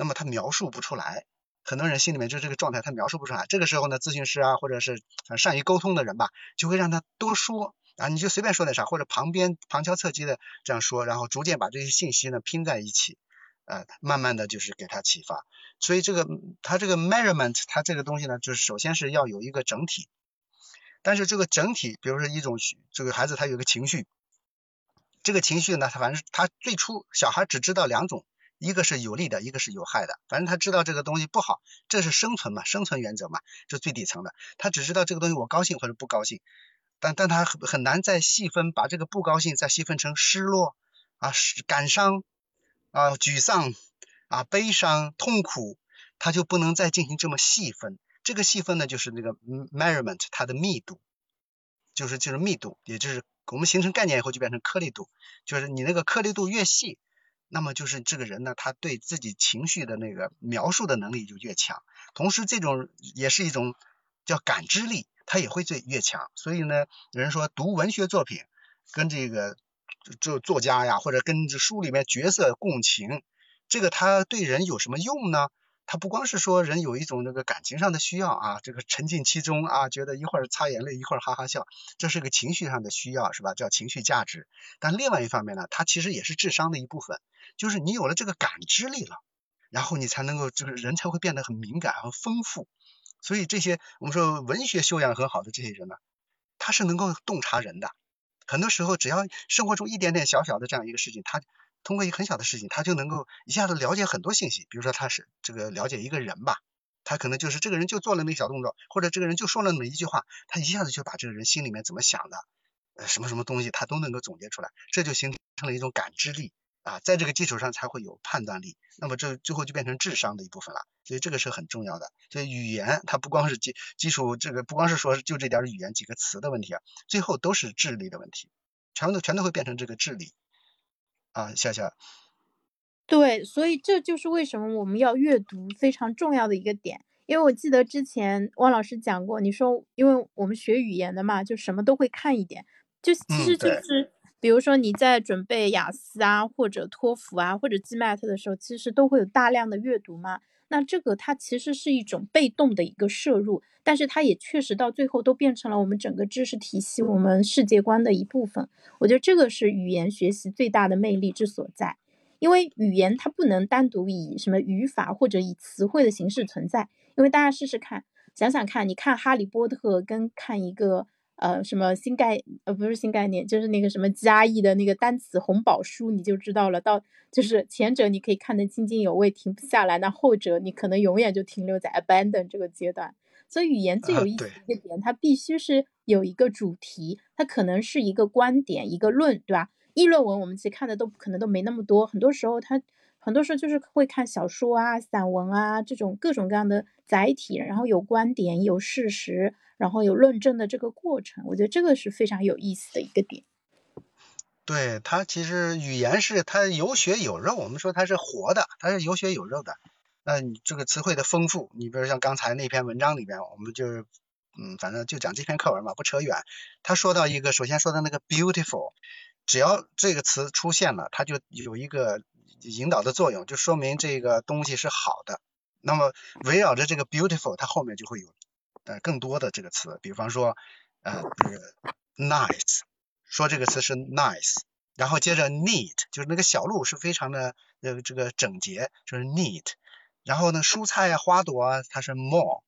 那么他描述不出来。很多人心里面就这个状态，他描述不出来。这个时候呢，咨询师啊，或者是善于沟通的人吧，就会让他多说啊，你就随便说点啥，或者旁边旁敲侧击的这样说，然后逐渐把这些信息呢拼在一起，呃，慢慢的就是给他启发。所以这个他这个 measurement，他这个东西呢，就是首先是要有一个整体。但是这个整体，比如说一种这个孩子他有个情绪，这个情绪呢，他反正他最初小孩只知道两种。一个是有利的，一个是有害的。反正他知道这个东西不好，这是生存嘛，生存原则嘛，这最底层的。他只知道这个东西我高兴或者不高兴，但但他很很难再细分，把这个不高兴再细分成失落啊、感伤啊、沮丧啊、悲伤、痛苦，他就不能再进行这么细分。这个细分呢，就是那个 measurement 它的密度，就是就是密度，也就是我们形成概念以后就变成颗粒度，就是你那个颗粒度越细。那么就是这个人呢，他对自己情绪的那个描述的能力就越强，同时这种也是一种叫感知力，他也会最越强。所以呢，有人说读文学作品跟这个就作家呀，或者跟这书里面角色共情，这个他对人有什么用呢？他不光是说人有一种那个感情上的需要啊，这个沉浸其中啊，觉得一会儿擦眼泪，一会儿哈哈笑，这是个情绪上的需要，是吧？叫情绪价值。但另外一方面呢，它其实也是智商的一部分，就是你有了这个感知力了，然后你才能够这个人才会变得很敏感和丰富。所以这些我们说文学修养很好的这些人呢，他是能够洞察人的。很多时候，只要生活中一点点小小的这样一个事情，他。通过一个很小的事情，他就能够一下子了解很多信息。比如说，他是这个了解一个人吧，他可能就是这个人就做了那个小动作，或者这个人就说了那么一句话，他一下子就把这个人心里面怎么想的，呃，什么什么东西，他都能够总结出来，这就形成了一种感知力啊，在这个基础上才会有判断力，那么这最后就变成智商的一部分了。所以这个是很重要的。所以语言它不光是基基础，这个不光是说就这点语言几个词的问题啊，最后都是智力的问题，全都全都会变成这个智力。啊，夏夏。对，所以这就是为什么我们要阅读非常重要的一个点。因为我记得之前汪老师讲过，你说，因为我们学语言的嘛，就什么都会看一点，就其实就是，比如说你在准备雅思啊，或者托福啊，或者 GMAT 的时候，其实都会有大量的阅读嘛。那这个它其实是一种被动的一个摄入，但是它也确实到最后都变成了我们整个知识体系、我们世界观的一部分。我觉得这个是语言学习最大的魅力之所在，因为语言它不能单独以什么语法或者以词汇的形式存在。因为大家试试看，想想看，你看《哈利波特》跟看一个。呃，什么新概呃不是新概念，就是那个什么加译的那个单词红宝书，你就知道了。到就是前者你可以看得津津有味，停不下来；那后者你可能永远就停留在 abandon 这个阶段。所以语言最有意思的一个点，它必须是有一个主题，它可能是一个观点、一个论，对吧？议论文我们其实看的都可能都没那么多，很多时候它很多时候就是会看小说啊、散文啊这种各种各样的载体，然后有观点、有事实。然后有论证的这个过程，我觉得这个是非常有意思的一个点。对它其实语言是它有血有肉，我们说它是活的，它是有血有肉的。那你这个词汇的丰富，你比如像刚才那篇文章里边，我们就嗯，反正就讲这篇课文嘛，不扯远。他说到一个，首先说的那个 beautiful，只要这个词出现了，它就有一个引导的作用，就说明这个东西是好的。那么围绕着这个 beautiful，它后面就会有。呃，更多的这个词，比方说，呃，这个 nice，说这个词是 nice，然后接着 neat，就是那个小路是非常的呃这个整洁，就是 neat，然后呢，蔬菜啊、花朵啊，它是 more，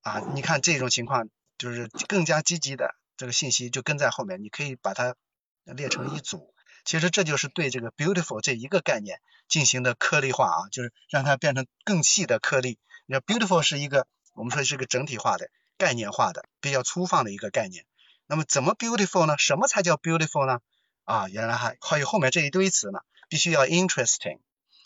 啊，你看这种情况就是更加积极的这个信息就跟在后面，你可以把它列成一组，其实这就是对这个 beautiful 这一个概念进行的颗粒化啊，就是让它变成更细的颗粒。你看 beautiful 是一个。我们说是个整体化的、概念化的、比较粗放的一个概念。那么怎么 beautiful 呢？什么才叫 beautiful 呢？啊，原来还还有后面这一堆词呢，必须要 interesting，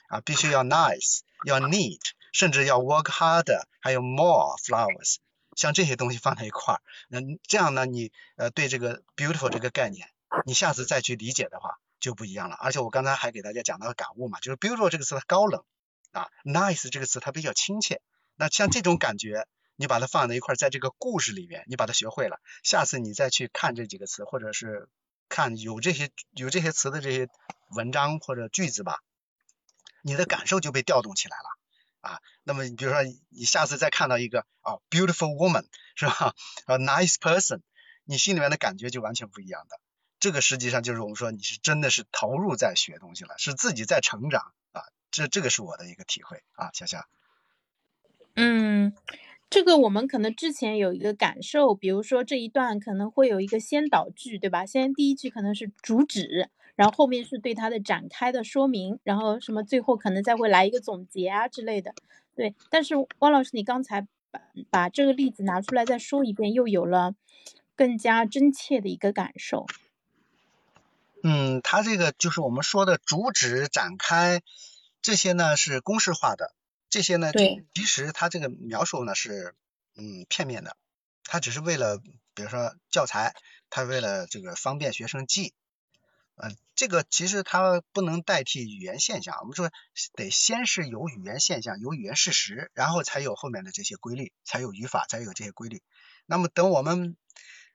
啊，必须要 nice，要 neat，甚至要 work harder，还有 more flowers，像这些东西放在一块儿，那，这样呢，你呃对这个 beautiful 这个概念，你下次再去理解的话就不一样了。而且我刚才还给大家讲到感悟嘛，就是 beautiful 这个词它高冷啊，nice 这个词它比较亲切。那像这种感觉，你把它放在一块，在这个故事里面，你把它学会了，下次你再去看这几个词，或者是看有这些有这些词的这些文章或者句子吧，你的感受就被调动起来了啊。那么你比如说你下次再看到一个啊 beautiful woman 是吧？啊 [laughs] nice person，你心里面的感觉就完全不一样的。这个实际上就是我们说你是真的是投入在学东西了，是自己在成长啊。这这个是我的一个体会啊，小夏。嗯。这个我们可能之前有一个感受，比如说这一段可能会有一个先导句，对吧？先第一句可能是主旨，然后后面是对它的展开的说明，然后什么最后可能再会来一个总结啊之类的。对，但是汪老师，你刚才把把这个例子拿出来再说一遍，又有了更加真切的一个感受。嗯，它这个就是我们说的主旨、展开这些呢是公式化的。这些呢，其实它这个描述呢是嗯片面的，它只是为了比如说教材，它为了这个方便学生记，嗯，这个其实它不能代替语言现象。我们说得先是有语言现象，有语言事实，然后才有后面的这些规律，才有语法，才有这些规律。那么等我们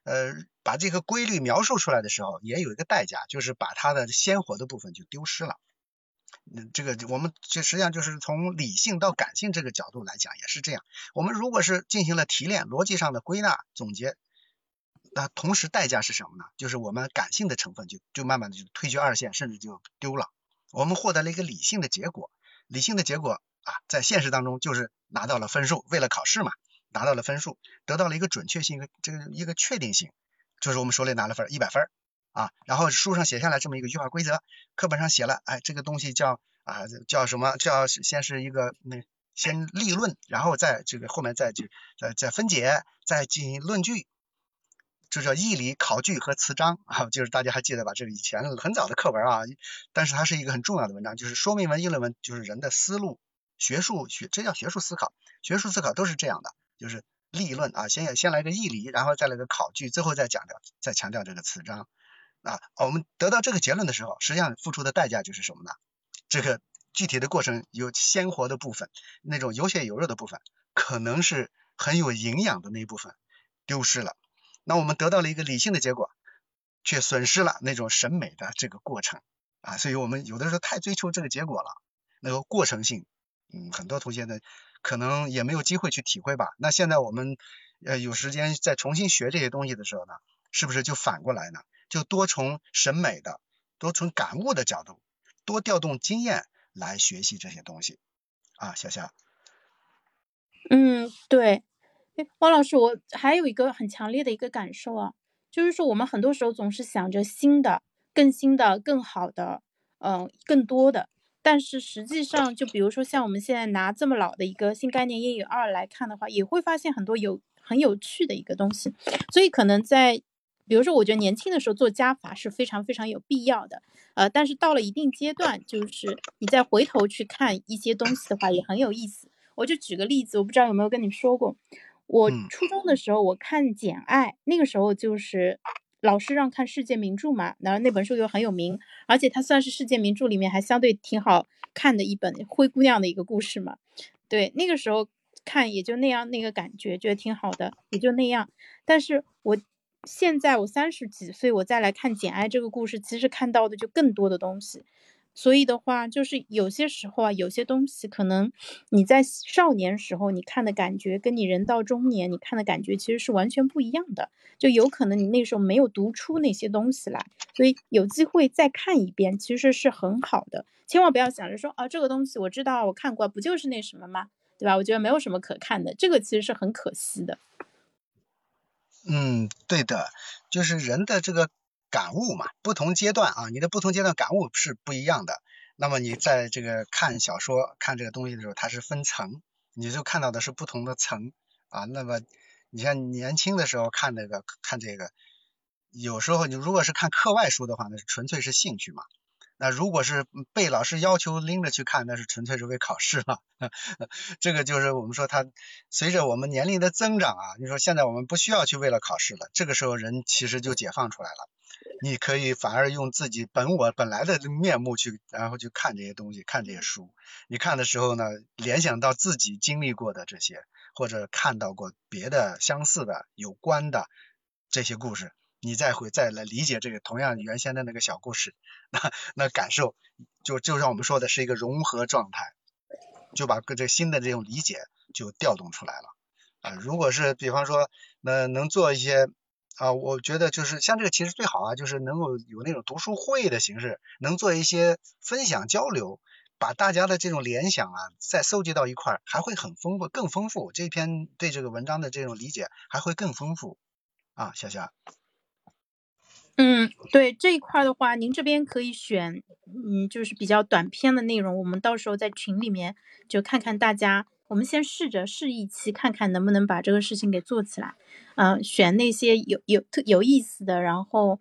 呃把这个规律描述出来的时候，也有一个代价，就是把它的鲜活的部分就丢失了。嗯，这个我们就实际上就是从理性到感性这个角度来讲也是这样。我们如果是进行了提炼、逻辑上的归纳总结，那同时代价是什么呢？就是我们感性的成分就就慢慢的就退居二线，甚至就丢了。我们获得了一个理性的结果，理性的结果啊，在现实当中就是拿到了分数，为了考试嘛，拿到了分数，得到了一个准确性，一个这个一个确定性，就是我们手里拿了分，一百分。啊，然后书上写下来这么一个语法规则，课本上写了，哎，这个东西叫啊叫什么？叫先是一个那先立论，然后再这个后面再就再再分解，再进行论据，就叫义理、考据和词章啊。就是大家还记得吧？这个以前很早的课文啊，但是它是一个很重要的文章，就是说明文、议论文，就是人的思路、学术学，这叫学术思考，学术思考都是这样的，就是立论啊，先先来个义理，然后再来个考据，最后再讲调，再强调这个词章。啊，我们得到这个结论的时候，实际上付出的代价就是什么呢？这个具体的过程有鲜活的部分，那种有血有肉的部分，可能是很有营养的那一部分丢失了。那我们得到了一个理性的结果，却损失了那种审美的这个过程啊。所以我们有的时候太追求这个结果了，那个过程性，嗯，很多同学呢可能也没有机会去体会吧。那现在我们呃有时间再重新学这些东西的时候呢，是不是就反过来呢？就多从审美的、多从感悟的角度，多调动经验来学习这些东西啊，小夏。嗯，对。哎，汪老师，我还有一个很强烈的一个感受啊，就是说我们很多时候总是想着新的、更新的、更好的，嗯，更多的，但是实际上，就比如说像我们现在拿这么老的一个新概念英语二来看的话，也会发现很多有很有趣的一个东西，所以可能在。比如说，我觉得年轻的时候做加法是非常非常有必要的，呃，但是到了一定阶段，就是你再回头去看一些东西的话，也很有意思。我就举个例子，我不知道有没有跟你说过，我初中的时候我看《简爱》，那个时候就是老师让看世界名著嘛，然后那本书又很有名，而且它算是世界名著里面还相对挺好看的一本灰姑娘的一个故事嘛。对，那个时候看也就那样，那个感觉觉得挺好的，也就那样。但是我。现在我三十几岁，我再来看《简爱》这个故事，其实看到的就更多的东西。所以的话，就是有些时候啊，有些东西可能你在少年时候你看的感觉，跟你人到中年你看的感觉其实是完全不一样的。就有可能你那时候没有读出那些东西来，所以有机会再看一遍，其实是很好的。千万不要想着说啊，这个东西我知道，我看过，不就是那什么吗？对吧？我觉得没有什么可看的，这个其实是很可惜的。嗯，对的，就是人的这个感悟嘛，不同阶段啊，你的不同阶段感悟是不一样的。那么你在这个看小说、看这个东西的时候，它是分层，你就看到的是不同的层啊。那么你像年轻的时候看这个看这个，有时候你如果是看课外书的话，那纯粹是兴趣嘛。那如果是被老师要求拎着去看，那是纯粹是为考试了。[laughs] 这个就是我们说，他随着我们年龄的增长啊，你说现在我们不需要去为了考试了，这个时候人其实就解放出来了。你可以反而用自己本我本来的面目去，然后去看这些东西，看这些书。你看的时候呢，联想到自己经历过的这些，或者看到过别的相似的、有关的这些故事，你再会再来理解这个同样原先的那个小故事，那那感受就就像我们说的是一个融合状态，就把这新的这种理解就调动出来了啊。如果是比方说那能做一些啊，我觉得就是像这个其实最好啊，就是能够有那种读书会的形式，能做一些分享交流。把大家的这种联想啊，再搜集到一块儿，还会很丰富，更丰富。这篇对这个文章的这种理解还会更丰富啊，小夏。嗯，对这一块的话，您这边可以选，嗯，就是比较短篇的内容。我们到时候在群里面就看看大家，我们先试着试一期，看看能不能把这个事情给做起来。嗯，选那些有有特有意思的，然后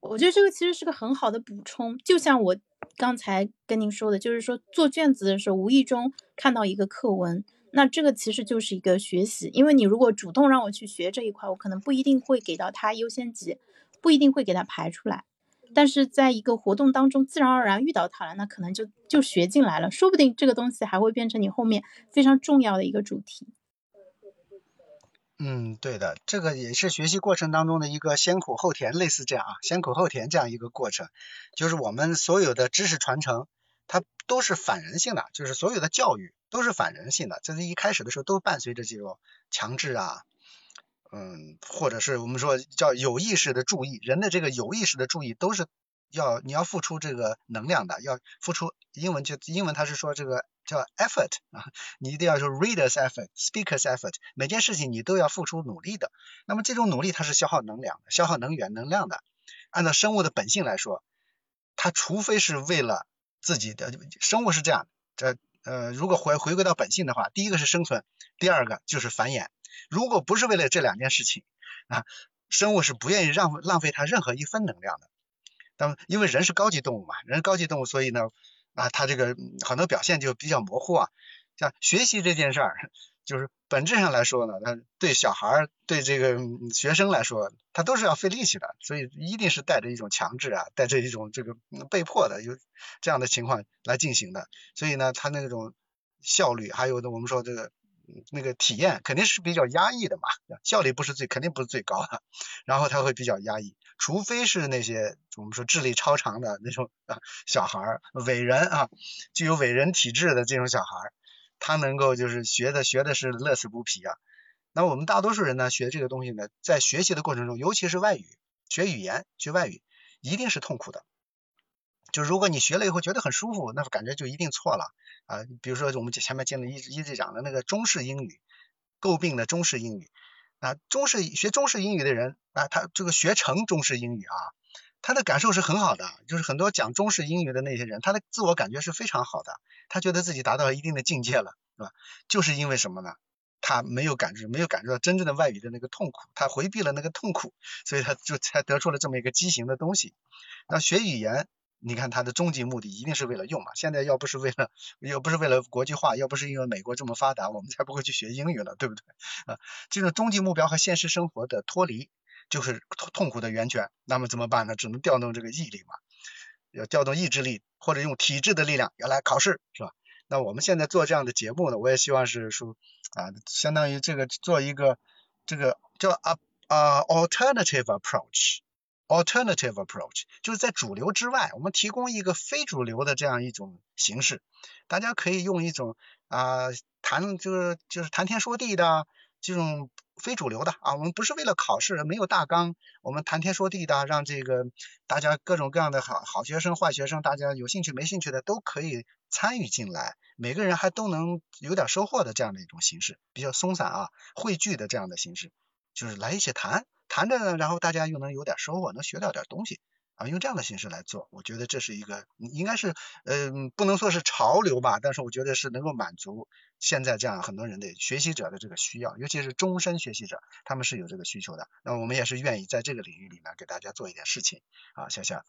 我觉得这个其实是个很好的补充，就像我。刚才跟您说的，就是说做卷子的时候，无意中看到一个课文，那这个其实就是一个学习。因为你如果主动让我去学这一块，我可能不一定会给到他优先级，不一定会给他排出来。但是在一个活动当中，自然而然遇到他了，那可能就就学进来了，说不定这个东西还会变成你后面非常重要的一个主题。嗯，对的，这个也是学习过程当中的一个先苦后甜，类似这样啊，先苦后甜这样一个过程，就是我们所有的知识传承，它都是反人性的，就是所有的教育都是反人性的，这是一开始的时候都伴随着这种强制啊，嗯，或者是我们说叫有意识的注意，人的这个有意识的注意都是要你要付出这个能量的，要付出英文就英文它是说这个。叫 effort 啊，你一定要说 readers effort, speakers effort，每件事情你都要付出努力的。那么这种努力它是消耗能量的，消耗能源能量的。按照生物的本性来说，它除非是为了自己的生物是这样，这呃如果回回归到本性的话，第一个是生存，第二个就是繁衍。如果不是为了这两件事情啊，生物是不愿意让浪费它任何一分能量的。那么因为人是高级动物嘛，人是高级动物，所以呢。啊，他这个很多表现就比较模糊啊。像学习这件事儿，就是本质上来说呢，他对小孩儿、对这个学生来说，他都是要费力气的，所以一定是带着一种强制啊，带着一种这个被迫的有这样的情况来进行的。所以呢，他那种效率，还有呢，我们说这个那个体验，肯定是比较压抑的嘛。效率不是最，肯定不是最高的，然后他会比较压抑。除非是那些我们说智力超常的那种啊小孩儿，伟人啊，具有伟人体质的这种小孩儿，他能够就是学的学的是乐此不疲啊。那我们大多数人呢，学这个东西呢，在学习的过程中，尤其是外语，学语言学外语，一定是痛苦的。就如果你学了以后觉得很舒服，那感觉就一定错了啊。比如说我们前面讲的一一直讲的那个中式英语，诟病的中式英语。啊，中式学中式英语的人啊，他这个学成中式英语啊，他的感受是很好的。就是很多讲中式英语的那些人，他的自我感觉是非常好的，他觉得自己达到一定的境界了，是吧？就是因为什么呢？他没有感知，没有感受到真正的外语的那个痛苦，他回避了那个痛苦，所以他就才得出了这么一个畸形的东西。那学语言。你看他的终极目的一定是为了用嘛？现在要不是为了，要不是为了国际化，要不是因为美国这么发达，我们才不会去学英语了，对不对？啊，这种终极目标和现实生活的脱离，就是痛苦的源泉。那么怎么办呢？只能调动这个毅力嘛，要调动意志力，或者用体制的力量要来考试，是吧？那我们现在做这样的节目呢，我也希望是说啊，相当于这个做一个这个叫啊啊 alternative approach。Alternative approach 就是在主流之外，我们提供一个非主流的这样一种形式，大家可以用一种啊谈就是就是谈天说地的这种非主流的啊，我们不是为了考试，没有大纲，我们谈天说地的，让这个大家各种各样的好好学生、坏学生，大家有兴趣没兴趣的都可以参与进来，每个人还都能有点收获的这样的一种形式，比较松散啊，汇聚的这样的形式，就是来一起谈。谈着呢，然后大家又能有点收获，能学到点东西啊，用这样的形式来做，我觉得这是一个应该是嗯，不能说是潮流吧，但是我觉得是能够满足现在这样很多人的学习者的这个需要，尤其是终身学习者，他们是有这个需求的。那我们也是愿意在这个领域里面给大家做一点事情啊，夏夏。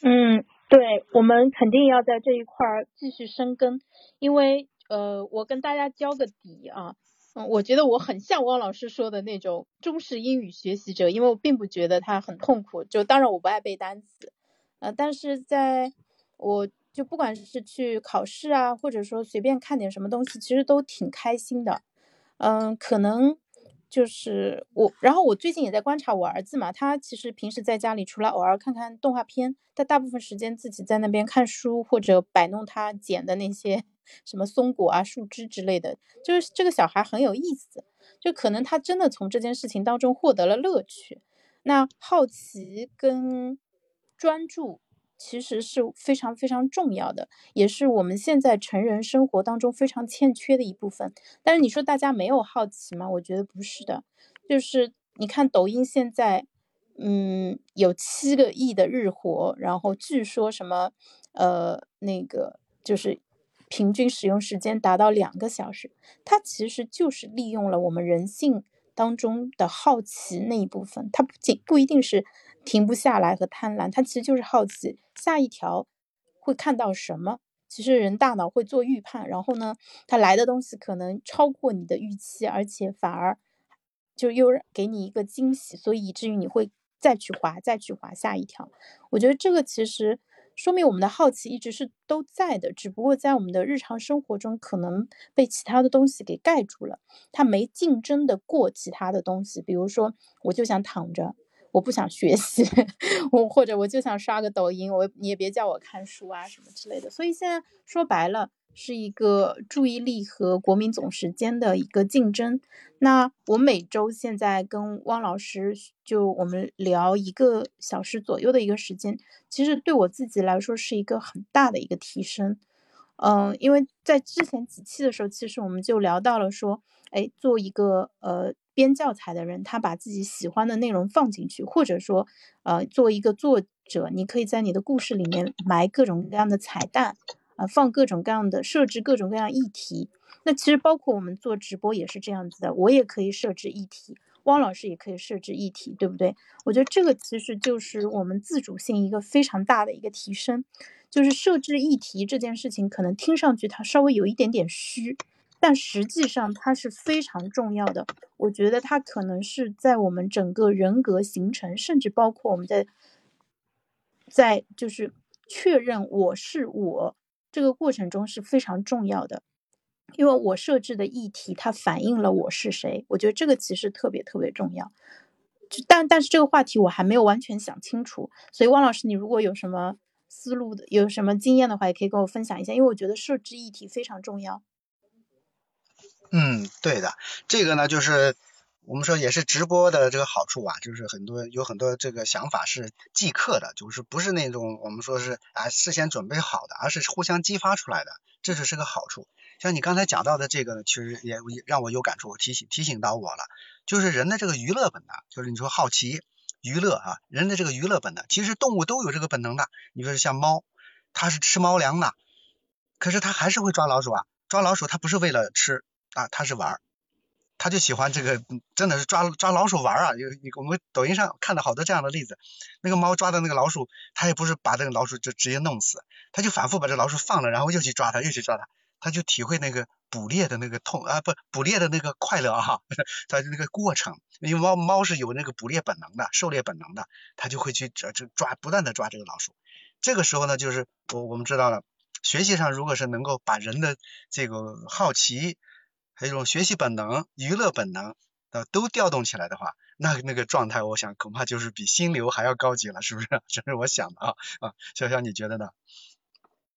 嗯，对，我们肯定要在这一块儿继续深耕，因为呃，我跟大家交个底啊。嗯，我觉得我很像汪老师说的那种中式英语学习者，因为我并不觉得它很痛苦。就当然我不爱背单词，呃，但是在我就不管是去考试啊，或者说随便看点什么东西，其实都挺开心的。嗯，可能就是我，然后我最近也在观察我儿子嘛，他其实平时在家里除了偶尔看看动画片，他大部分时间自己在那边看书或者摆弄他捡的那些什么松果啊、树枝之类的，就是这个小孩很有意思，就可能他真的从这件事情当中获得了乐趣。那好奇跟专注。其实是非常非常重要的，也是我们现在成人生活当中非常欠缺的一部分。但是你说大家没有好奇吗？我觉得不是的，就是你看抖音现在，嗯，有七个亿的日活，然后据说什么，呃，那个就是平均使用时间达到两个小时，它其实就是利用了我们人性当中的好奇那一部分，它不仅不一定是。停不下来和贪婪，它其实就是好奇下一条会看到什么。其实人大脑会做预判，然后呢，它来的东西可能超过你的预期，而且反而就又给你一个惊喜，所以以至于你会再去滑，再去滑下一条。我觉得这个其实说明我们的好奇一直是都在的，只不过在我们的日常生活中可能被其他的东西给盖住了，它没竞争的过其他的东西。比如说，我就想躺着。我不想学习，我或者我就想刷个抖音，我你也别叫我看书啊什么之类的。所以现在说白了是一个注意力和国民总时间的一个竞争。那我每周现在跟汪老师就我们聊一个小时左右的一个时间，其实对我自己来说是一个很大的一个提升。嗯，因为在之前几期的时候，其实我们就聊到了说，哎，做一个呃。编教材的人，他把自己喜欢的内容放进去，或者说，呃，作为一个作者，你可以在你的故事里面埋各种各样的彩蛋，啊，放各种各样的设置各种各样议题。那其实包括我们做直播也是这样子的，我也可以设置议题，汪老师也可以设置议题，对不对？我觉得这个其实就是我们自主性一个非常大的一个提升，就是设置议题这件事情，可能听上去它稍微有一点点虚。但实际上它是非常重要的，我觉得它可能是在我们整个人格形成，甚至包括我们在在就是确认我是我这个过程中是非常重要的，因为我设置的议题它反映了我是谁，我觉得这个其实特别特别重要。就但但是这个话题我还没有完全想清楚，所以汪老师，你如果有什么思路的、有什么经验的话，也可以跟我分享一下，因为我觉得设置议题非常重要。嗯，对的，这个呢就是我们说也是直播的这个好处啊，就是很多有很多这个想法是即刻的，就是不是那种我们说是啊事先准备好的，而是互相激发出来的，这就是个好处。像你刚才讲到的这个呢，其实也让我有感触，提醒提醒到我了，就是人的这个娱乐本能，就是你说好奇娱乐啊，人的这个娱乐本能，其实动物都有这个本能的。你说像猫，它是吃猫粮的，可是它还是会抓老鼠啊，抓老鼠它不是为了吃。啊，他是玩儿，他就喜欢这个，真的是抓抓老鼠玩儿啊！有我们抖音上看到好多这样的例子，那个猫抓的那个老鼠，它也不是把这个老鼠就直接弄死，它就反复把这老鼠放了，然后又去抓它，又去抓它，它就体会那个捕猎的那个痛啊，不捕猎的那个快乐啊，[laughs] 它那个过程，因为猫猫是有那个捕猎本能的，狩猎本能的，它就会去抓抓，不断的抓这个老鼠。这个时候呢，就是我我们知道了，学习上如果是能够把人的这个好奇。还有种学习本能、娱乐本能呃，都调动起来的话，那那个状态，我想恐怕就是比心流还要高级了，是不是？[laughs] 这是我想的啊啊，潇潇你觉得呢？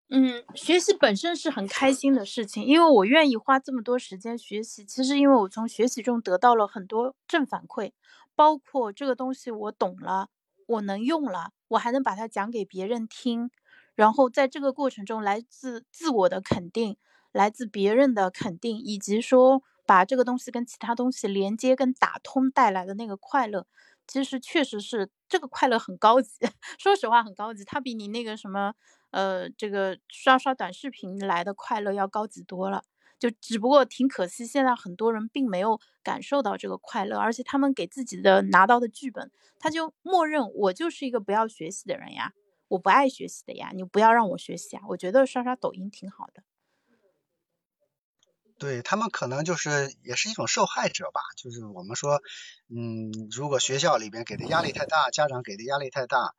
嗯，学习本身是很开心的事情，因为我愿意花这么多时间学习。其实，因为我从学习中得到了很多正反馈，包括这个东西我懂了，我能用了，我还能把它讲给别人听，然后在这个过程中，来自自我的肯定。来自别人的肯定，以及说把这个东西跟其他东西连接跟打通带来的那个快乐，其实确实是这个快乐很高级。[laughs] 说实话，很高级，它比你那个什么呃这个刷刷短视频来的快乐要高级多了。就只不过挺可惜，现在很多人并没有感受到这个快乐，而且他们给自己的拿到的剧本，他就默认我就是一个不要学习的人呀，我不爱学习的呀，你不要让我学习啊。我觉得刷刷抖音挺好的。对他们可能就是也是一种受害者吧，就是我们说，嗯，如果学校里边给的压力太大，家长给的压力太大，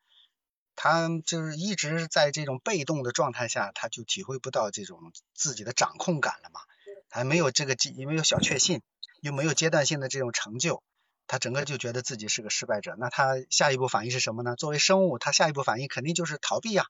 他就是一直在这种被动的状态下，他就体会不到这种自己的掌控感了嘛。还没有这个因没有小确幸，又没有阶段性的这种成就，他整个就觉得自己是个失败者。那他下一步反应是什么呢？作为生物，他下一步反应肯定就是逃避呀。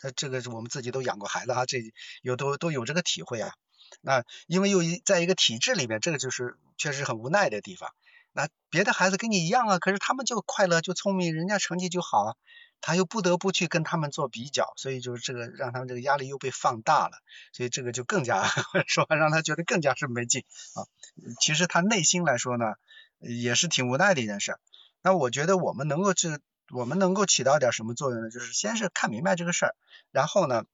他这个我们自己都养过孩子哈，这有都都有这个体会啊。那因为又一在一个体制里面，这个就是确实很无奈的地方。那别的孩子跟你一样啊，可是他们就快乐就聪明，人家成绩就好啊，他又不得不去跟他们做比较，所以就是这个让他们这个压力又被放大了，所以这个就更加 [laughs] 说让他觉得更加是没劲啊。其实他内心来说呢，也是挺无奈的一件事。那我觉得我们能够这我们能够起到点什么作用呢？就是先是看明白这个事儿，然后呢，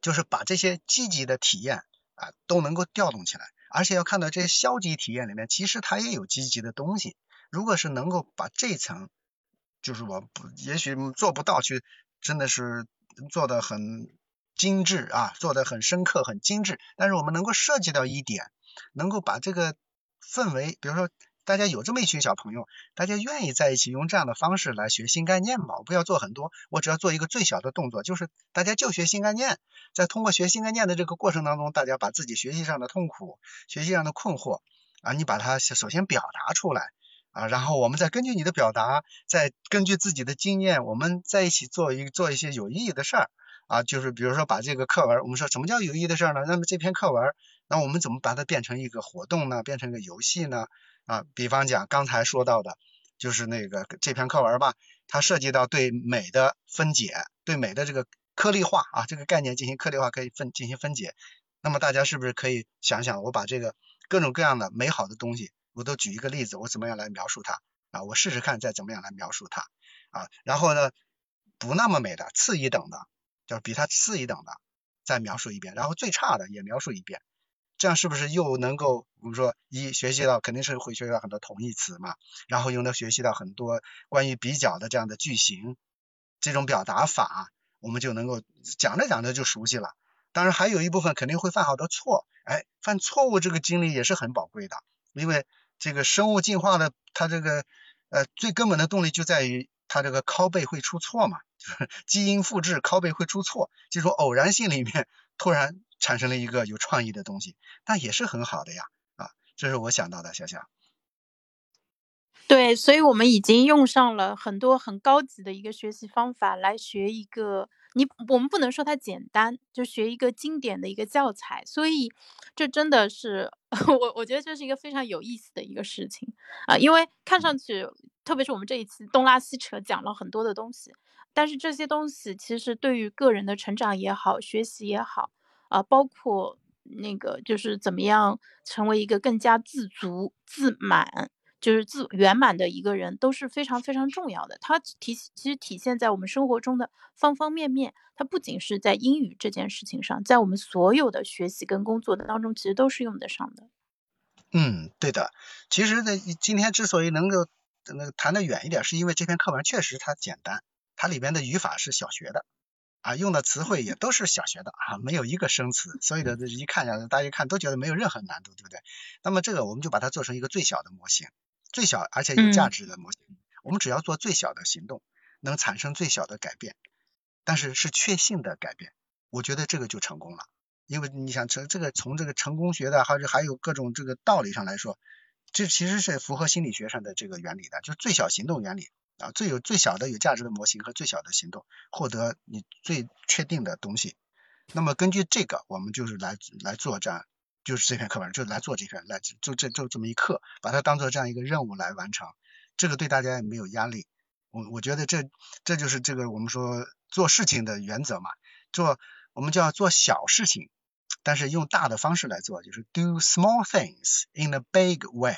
就是把这些积极的体验啊都能够调动起来。而且要看到这些消极体验里面，其实它也有积极的东西。如果是能够把这层，就是我不也许做不到去，真的是做的很精致啊，做的很深刻、很精致。但是我们能够涉及到一点，能够把这个氛围，比如说。大家有这么一群小朋友，大家愿意在一起用这样的方式来学新概念吗？我不要做很多，我只要做一个最小的动作，就是大家就学新概念，在通过学新概念的这个过程当中，大家把自己学习上的痛苦、学习上的困惑啊，你把它首先表达出来啊，然后我们再根据你的表达，再根据自己的经验，我们在一起做一做一些有意义的事儿啊，就是比如说把这个课文，我们说什么叫有意义的事儿呢？那么这篇课文，那我们怎么把它变成一个活动呢？变成一个游戏呢？啊，比方讲刚才说到的，就是那个这篇课文吧，它涉及到对美的分解，对美的这个颗粒化啊，这个概念进行颗粒化可以分进行分解。那么大家是不是可以想想，我把这个各种各样的美好的东西，我都举一个例子，我怎么样来描述它啊？我试试看再怎么样来描述它啊？然后呢，不那么美的次一等的，就比它次一等的，再描述一遍，然后最差的也描述一遍。这样是不是又能够我们说一学习到肯定是会学到很多同义词嘛，然后又能学习到很多关于比较的这样的句型，这种表达法我们就能够讲着讲着就熟悉了。当然还有一部分肯定会犯好多错，哎，犯错误这个经历也是很宝贵的，因为这个生物进化的它这个呃最根本的动力就在于它这个拷贝会出错嘛，就 [laughs] 是基因复制拷贝会出错，就说偶然性里面突然。产生了一个有创意的东西，那也是很好的呀，啊，这是我想到的，小小。对，所以我们已经用上了很多很高级的一个学习方法来学一个，你我们不能说它简单，就学一个经典的一个教材，所以这真的是 [laughs] 我我觉得这是一个非常有意思的一个事情啊，因为看上去，特别是我们这一次东拉西扯讲了很多的东西，但是这些东西其实对于个人的成长也好，学习也好。啊，包括那个就是怎么样成为一个更加自足、自满，就是自圆满的一个人，都是非常非常重要的。它体其实体现在我们生活中的方方面面。它不仅是在英语这件事情上，在我们所有的学习跟工作的当中，其实都是用得上的。嗯，对的。其实呢，今天之所以能够那个谈得远一点，是因为这篇课文确实它简单，它里边的语法是小学的。啊，用的词汇也都是小学的啊，没有一个生词，所以的一看大家一看都觉得没有任何难度，对不对？那么这个我们就把它做成一个最小的模型，最小而且有价值的模型。我们只要做最小的行动，能产生最小的改变，但是是确信的改变，我觉得这个就成功了。因为你想成这个从这个成功学的，还是还有各种这个道理上来说，这其实是符合心理学上的这个原理的，就是最小行动原理。啊，最有最小的有价值的模型和最小的行动，获得你最确定的东西。那么根据这个，我们就是来来做这样，就是这篇课文，就来做这篇，来就这就这么一课，把它当做这样一个任务来完成。这个对大家也没有压力。我我觉得这这就是这个我们说做事情的原则嘛。做我们叫做小事情，但是用大的方式来做，就是 do small things in a big way。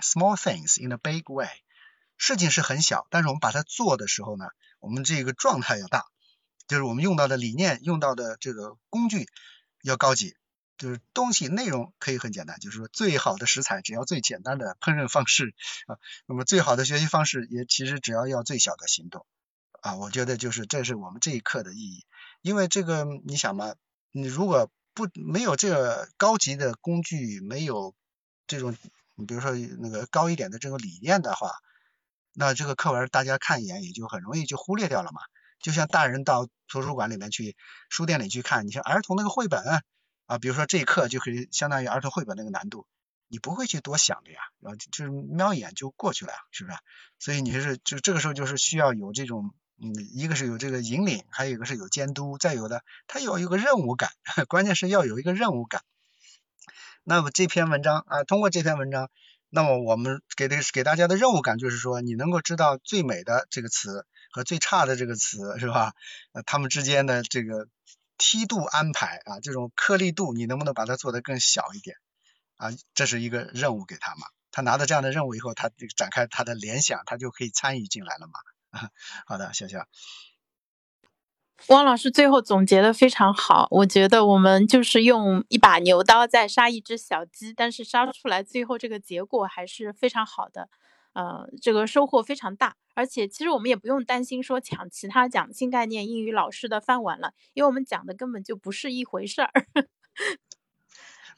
small things in a big way。事情是很小，但是我们把它做的时候呢，我们这个状态要大，就是我们用到的理念、用到的这个工具要高级，就是东西内容可以很简单，就是说最好的食材只要最简单的烹饪方式啊，那么最好的学习方式也其实只要要最小的行动啊，我觉得就是这是我们这一课的意义，因为这个你想嘛，你如果不没有这个高级的工具，没有这种你比如说那个高一点的这个理念的话。那这个课文大家看一眼也就很容易就忽略掉了嘛，就像大人到图书馆里面去、书店里去看，你像儿童那个绘本，啊，比如说这一课就可以相当于儿童绘本那个难度，你不会去多想的呀，然后就是瞄一眼就过去了呀，是不是？所以你是就这个时候就是需要有这种，嗯，一个是有这个引领，还有一个是有监督，再有的他要有个任务感，[laughs] 关键是要有一个任务感。那么这篇文章啊，通过这篇文章，那么我们给的给大家的任务感就是说，你能够知道最美的这个词和最差的这个词是吧？呃，它们之间的这个梯度安排啊，这种颗粒度，你能不能把它做得更小一点啊？这是一个任务给他嘛。他拿到这样的任务以后，他展开他的联想，他就可以参与进来了嘛。[laughs] 好的，笑笑。汪老师最后总结的非常好，我觉得我们就是用一把牛刀在杀一只小鸡，但是杀出来最后这个结果还是非常好的，呃，这个收获非常大，而且其实我们也不用担心说抢其他讲新概念英语老师的饭碗了，因为我们讲的根本就不是一回事儿。[laughs]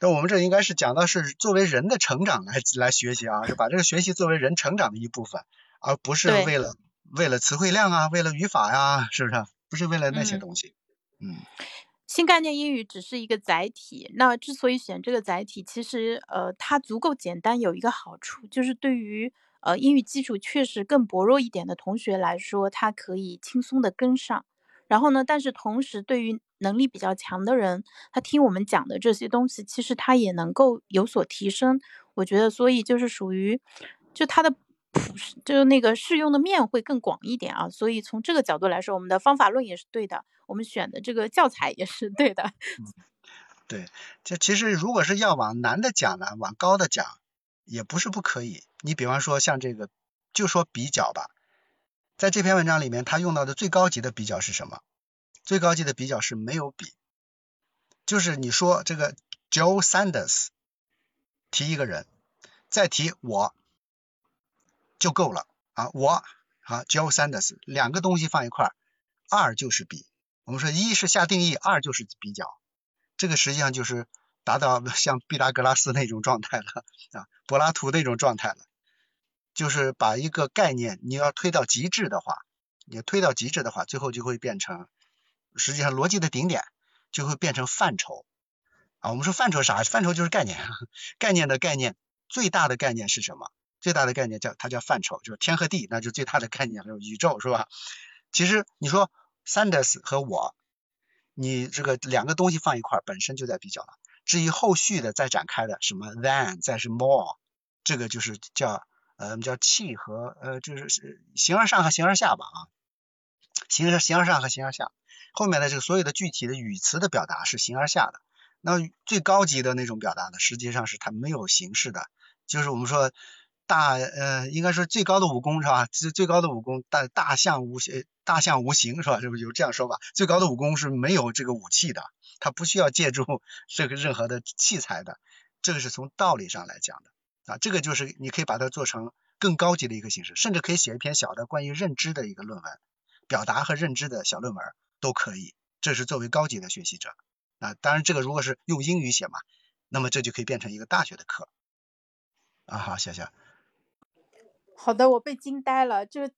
那我们这应该是讲到是作为人的成长来来学习啊，就把这个学习作为人成长的一部分，而不是为了为了词汇量啊，为了语法呀，是不是？不是为了那些东西，嗯，新概念英语只是一个载体。那之所以选这个载体，其实呃，它足够简单，有一个好处就是对于呃英语基础确实更薄弱一点的同学来说，它可以轻松的跟上。然后呢，但是同时对于能力比较强的人，他听我们讲的这些东西，其实他也能够有所提升。我觉得，所以就是属于就他的。普就是那个适用的面会更广一点啊，所以从这个角度来说，我们的方法论也是对的，我们选的这个教材也是对的。对，就其实如果是要往难的讲呢，往高的讲也不是不可以。你比方说像这个，就说比较吧，在这篇文章里面，他用到的最高级的比较是什么？最高级的比较是没有比，就是你说这个 Joe Sanders 提一个人，再提我。就够了啊！我啊，Joe Sanders 两个东西放一块儿，二就是比。我们说一是下定义，二就是比较。这个实际上就是达到 [laughs] 像毕达哥拉斯那种状态了啊，柏拉图那种状态了。就是把一个概念你要推到极致的话，你推到极致的话，最后就会变成实际上逻辑的顶点就会变成范畴啊。我们说范畴啥？范畴就是概念，[laughs] 概念的概念最大的概念是什么？最大的概念叫它叫范畴，就是天和地，那就最大的概念了，宇宙是吧？其实你说 Sanders 和我，你这个两个东西放一块儿，本身就在比较了。至于后续的再展开的什么 than 再是 more，这个就是叫呃叫气和呃就是是形而上和形而下吧啊，形而形而上和形而下，后面的这个所有的具体的语词的表达是形而下的。那最高级的那种表达呢，实际上是它没有形式的，就是我们说。大呃，应该说最高的武功是吧？最最高的武功，大大象无形，大象无形是吧？是不是有这样说法？最高的武功是没有这个武器的，它不需要借助 [laughs] 这个任何的器材的。这个是从道理上来讲的啊，这个就是你可以把它做成更高级的一个形式，甚至可以写一篇小的关于认知的一个论文，表达和认知的小论文都可以。这是作为高级的学习者啊，当然这个如果是用英语写嘛，那么这就可以变成一个大学的课啊。好，谢谢。好的，我被惊呆了。这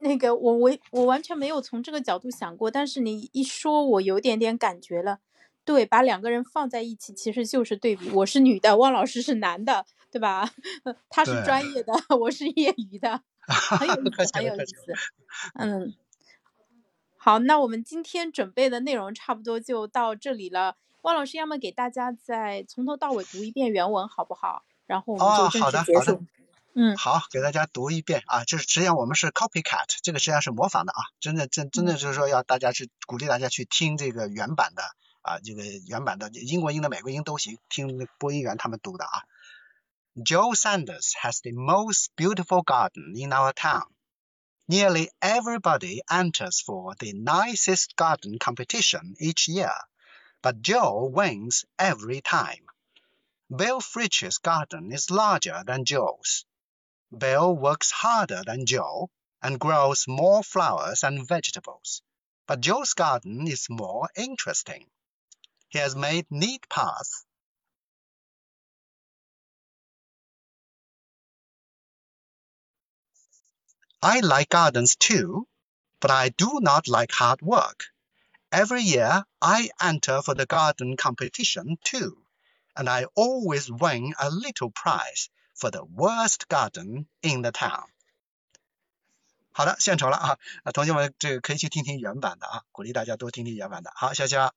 那个，我我我完全没有从这个角度想过，但是你一说，我有点点感觉了。对，把两个人放在一起，其实就是对比。我是女的，汪老师是男的，对吧？[laughs] 他是专业的，[laughs] 我是业余的，[laughs] 很有意思，很有意思。嗯，好，那我们今天准备的内容差不多就到这里了。汪老师，要么给大家再从头到尾读一遍原文，好不好？然后我们就正式结束。嗯，好，给大家读一遍啊，就是实际上我们是 copycat，这个实际上是模仿的啊，真的真真的就是说要大家去鼓励大家去听这个原版的啊，这个原版的英国音的美国音都行，听播音员他们读的啊。Joe Sanders has the most beautiful garden in our town. Nearly everybody enters for the nicest garden competition each year, but Joe wins every time. Bill Fritch's garden is larger than Joe's. Bill works harder than Joe and grows more flowers and vegetables, but Joe's garden is more interesting. He has made neat paths. I like gardens too, but I do not like hard work. Every year I enter for the garden competition too, and I always win a little prize for the worst garden in the town. 好的，献丑了啊！啊，同学们，这个可以去听听原版的啊，鼓励大家多听听原版的。好，小肖。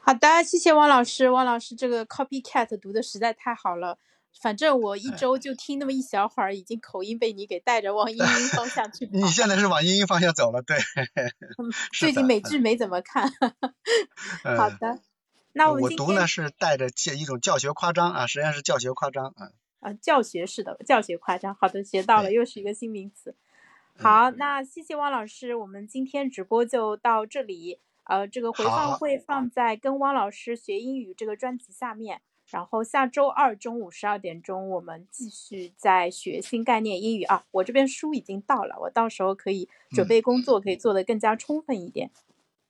好的，谢谢汪老师。汪老师这个 copycat 读的实在太好了。反正我一周就听那么一小会儿，已经口音被你给带着往英音方向去 [laughs] 你现在是往英音方向走了，对。[laughs] 最近美剧没怎么看。[laughs] 好的，那我读呢是带着一种教学夸张啊，实际上是教学夸张啊。啊，教学式的教学夸张。好的，学到了，又是一个新名词。好，那谢谢汪老师，我们今天直播就到这里。呃，这个回放会放在跟汪老师学英语这个专辑下面。然后下周二中午十二点钟，我们继续在学新概念英语啊。我这边书已经到了，我到时候可以准备工作，可以做得更加充分一点。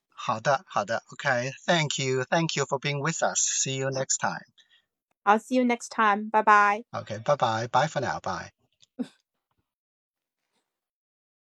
好的，好的，OK，Thank you，Thank you for being with us. See you next time. I'll see you next time. Bye bye. Okay, bye bye. Bye for now. Bye.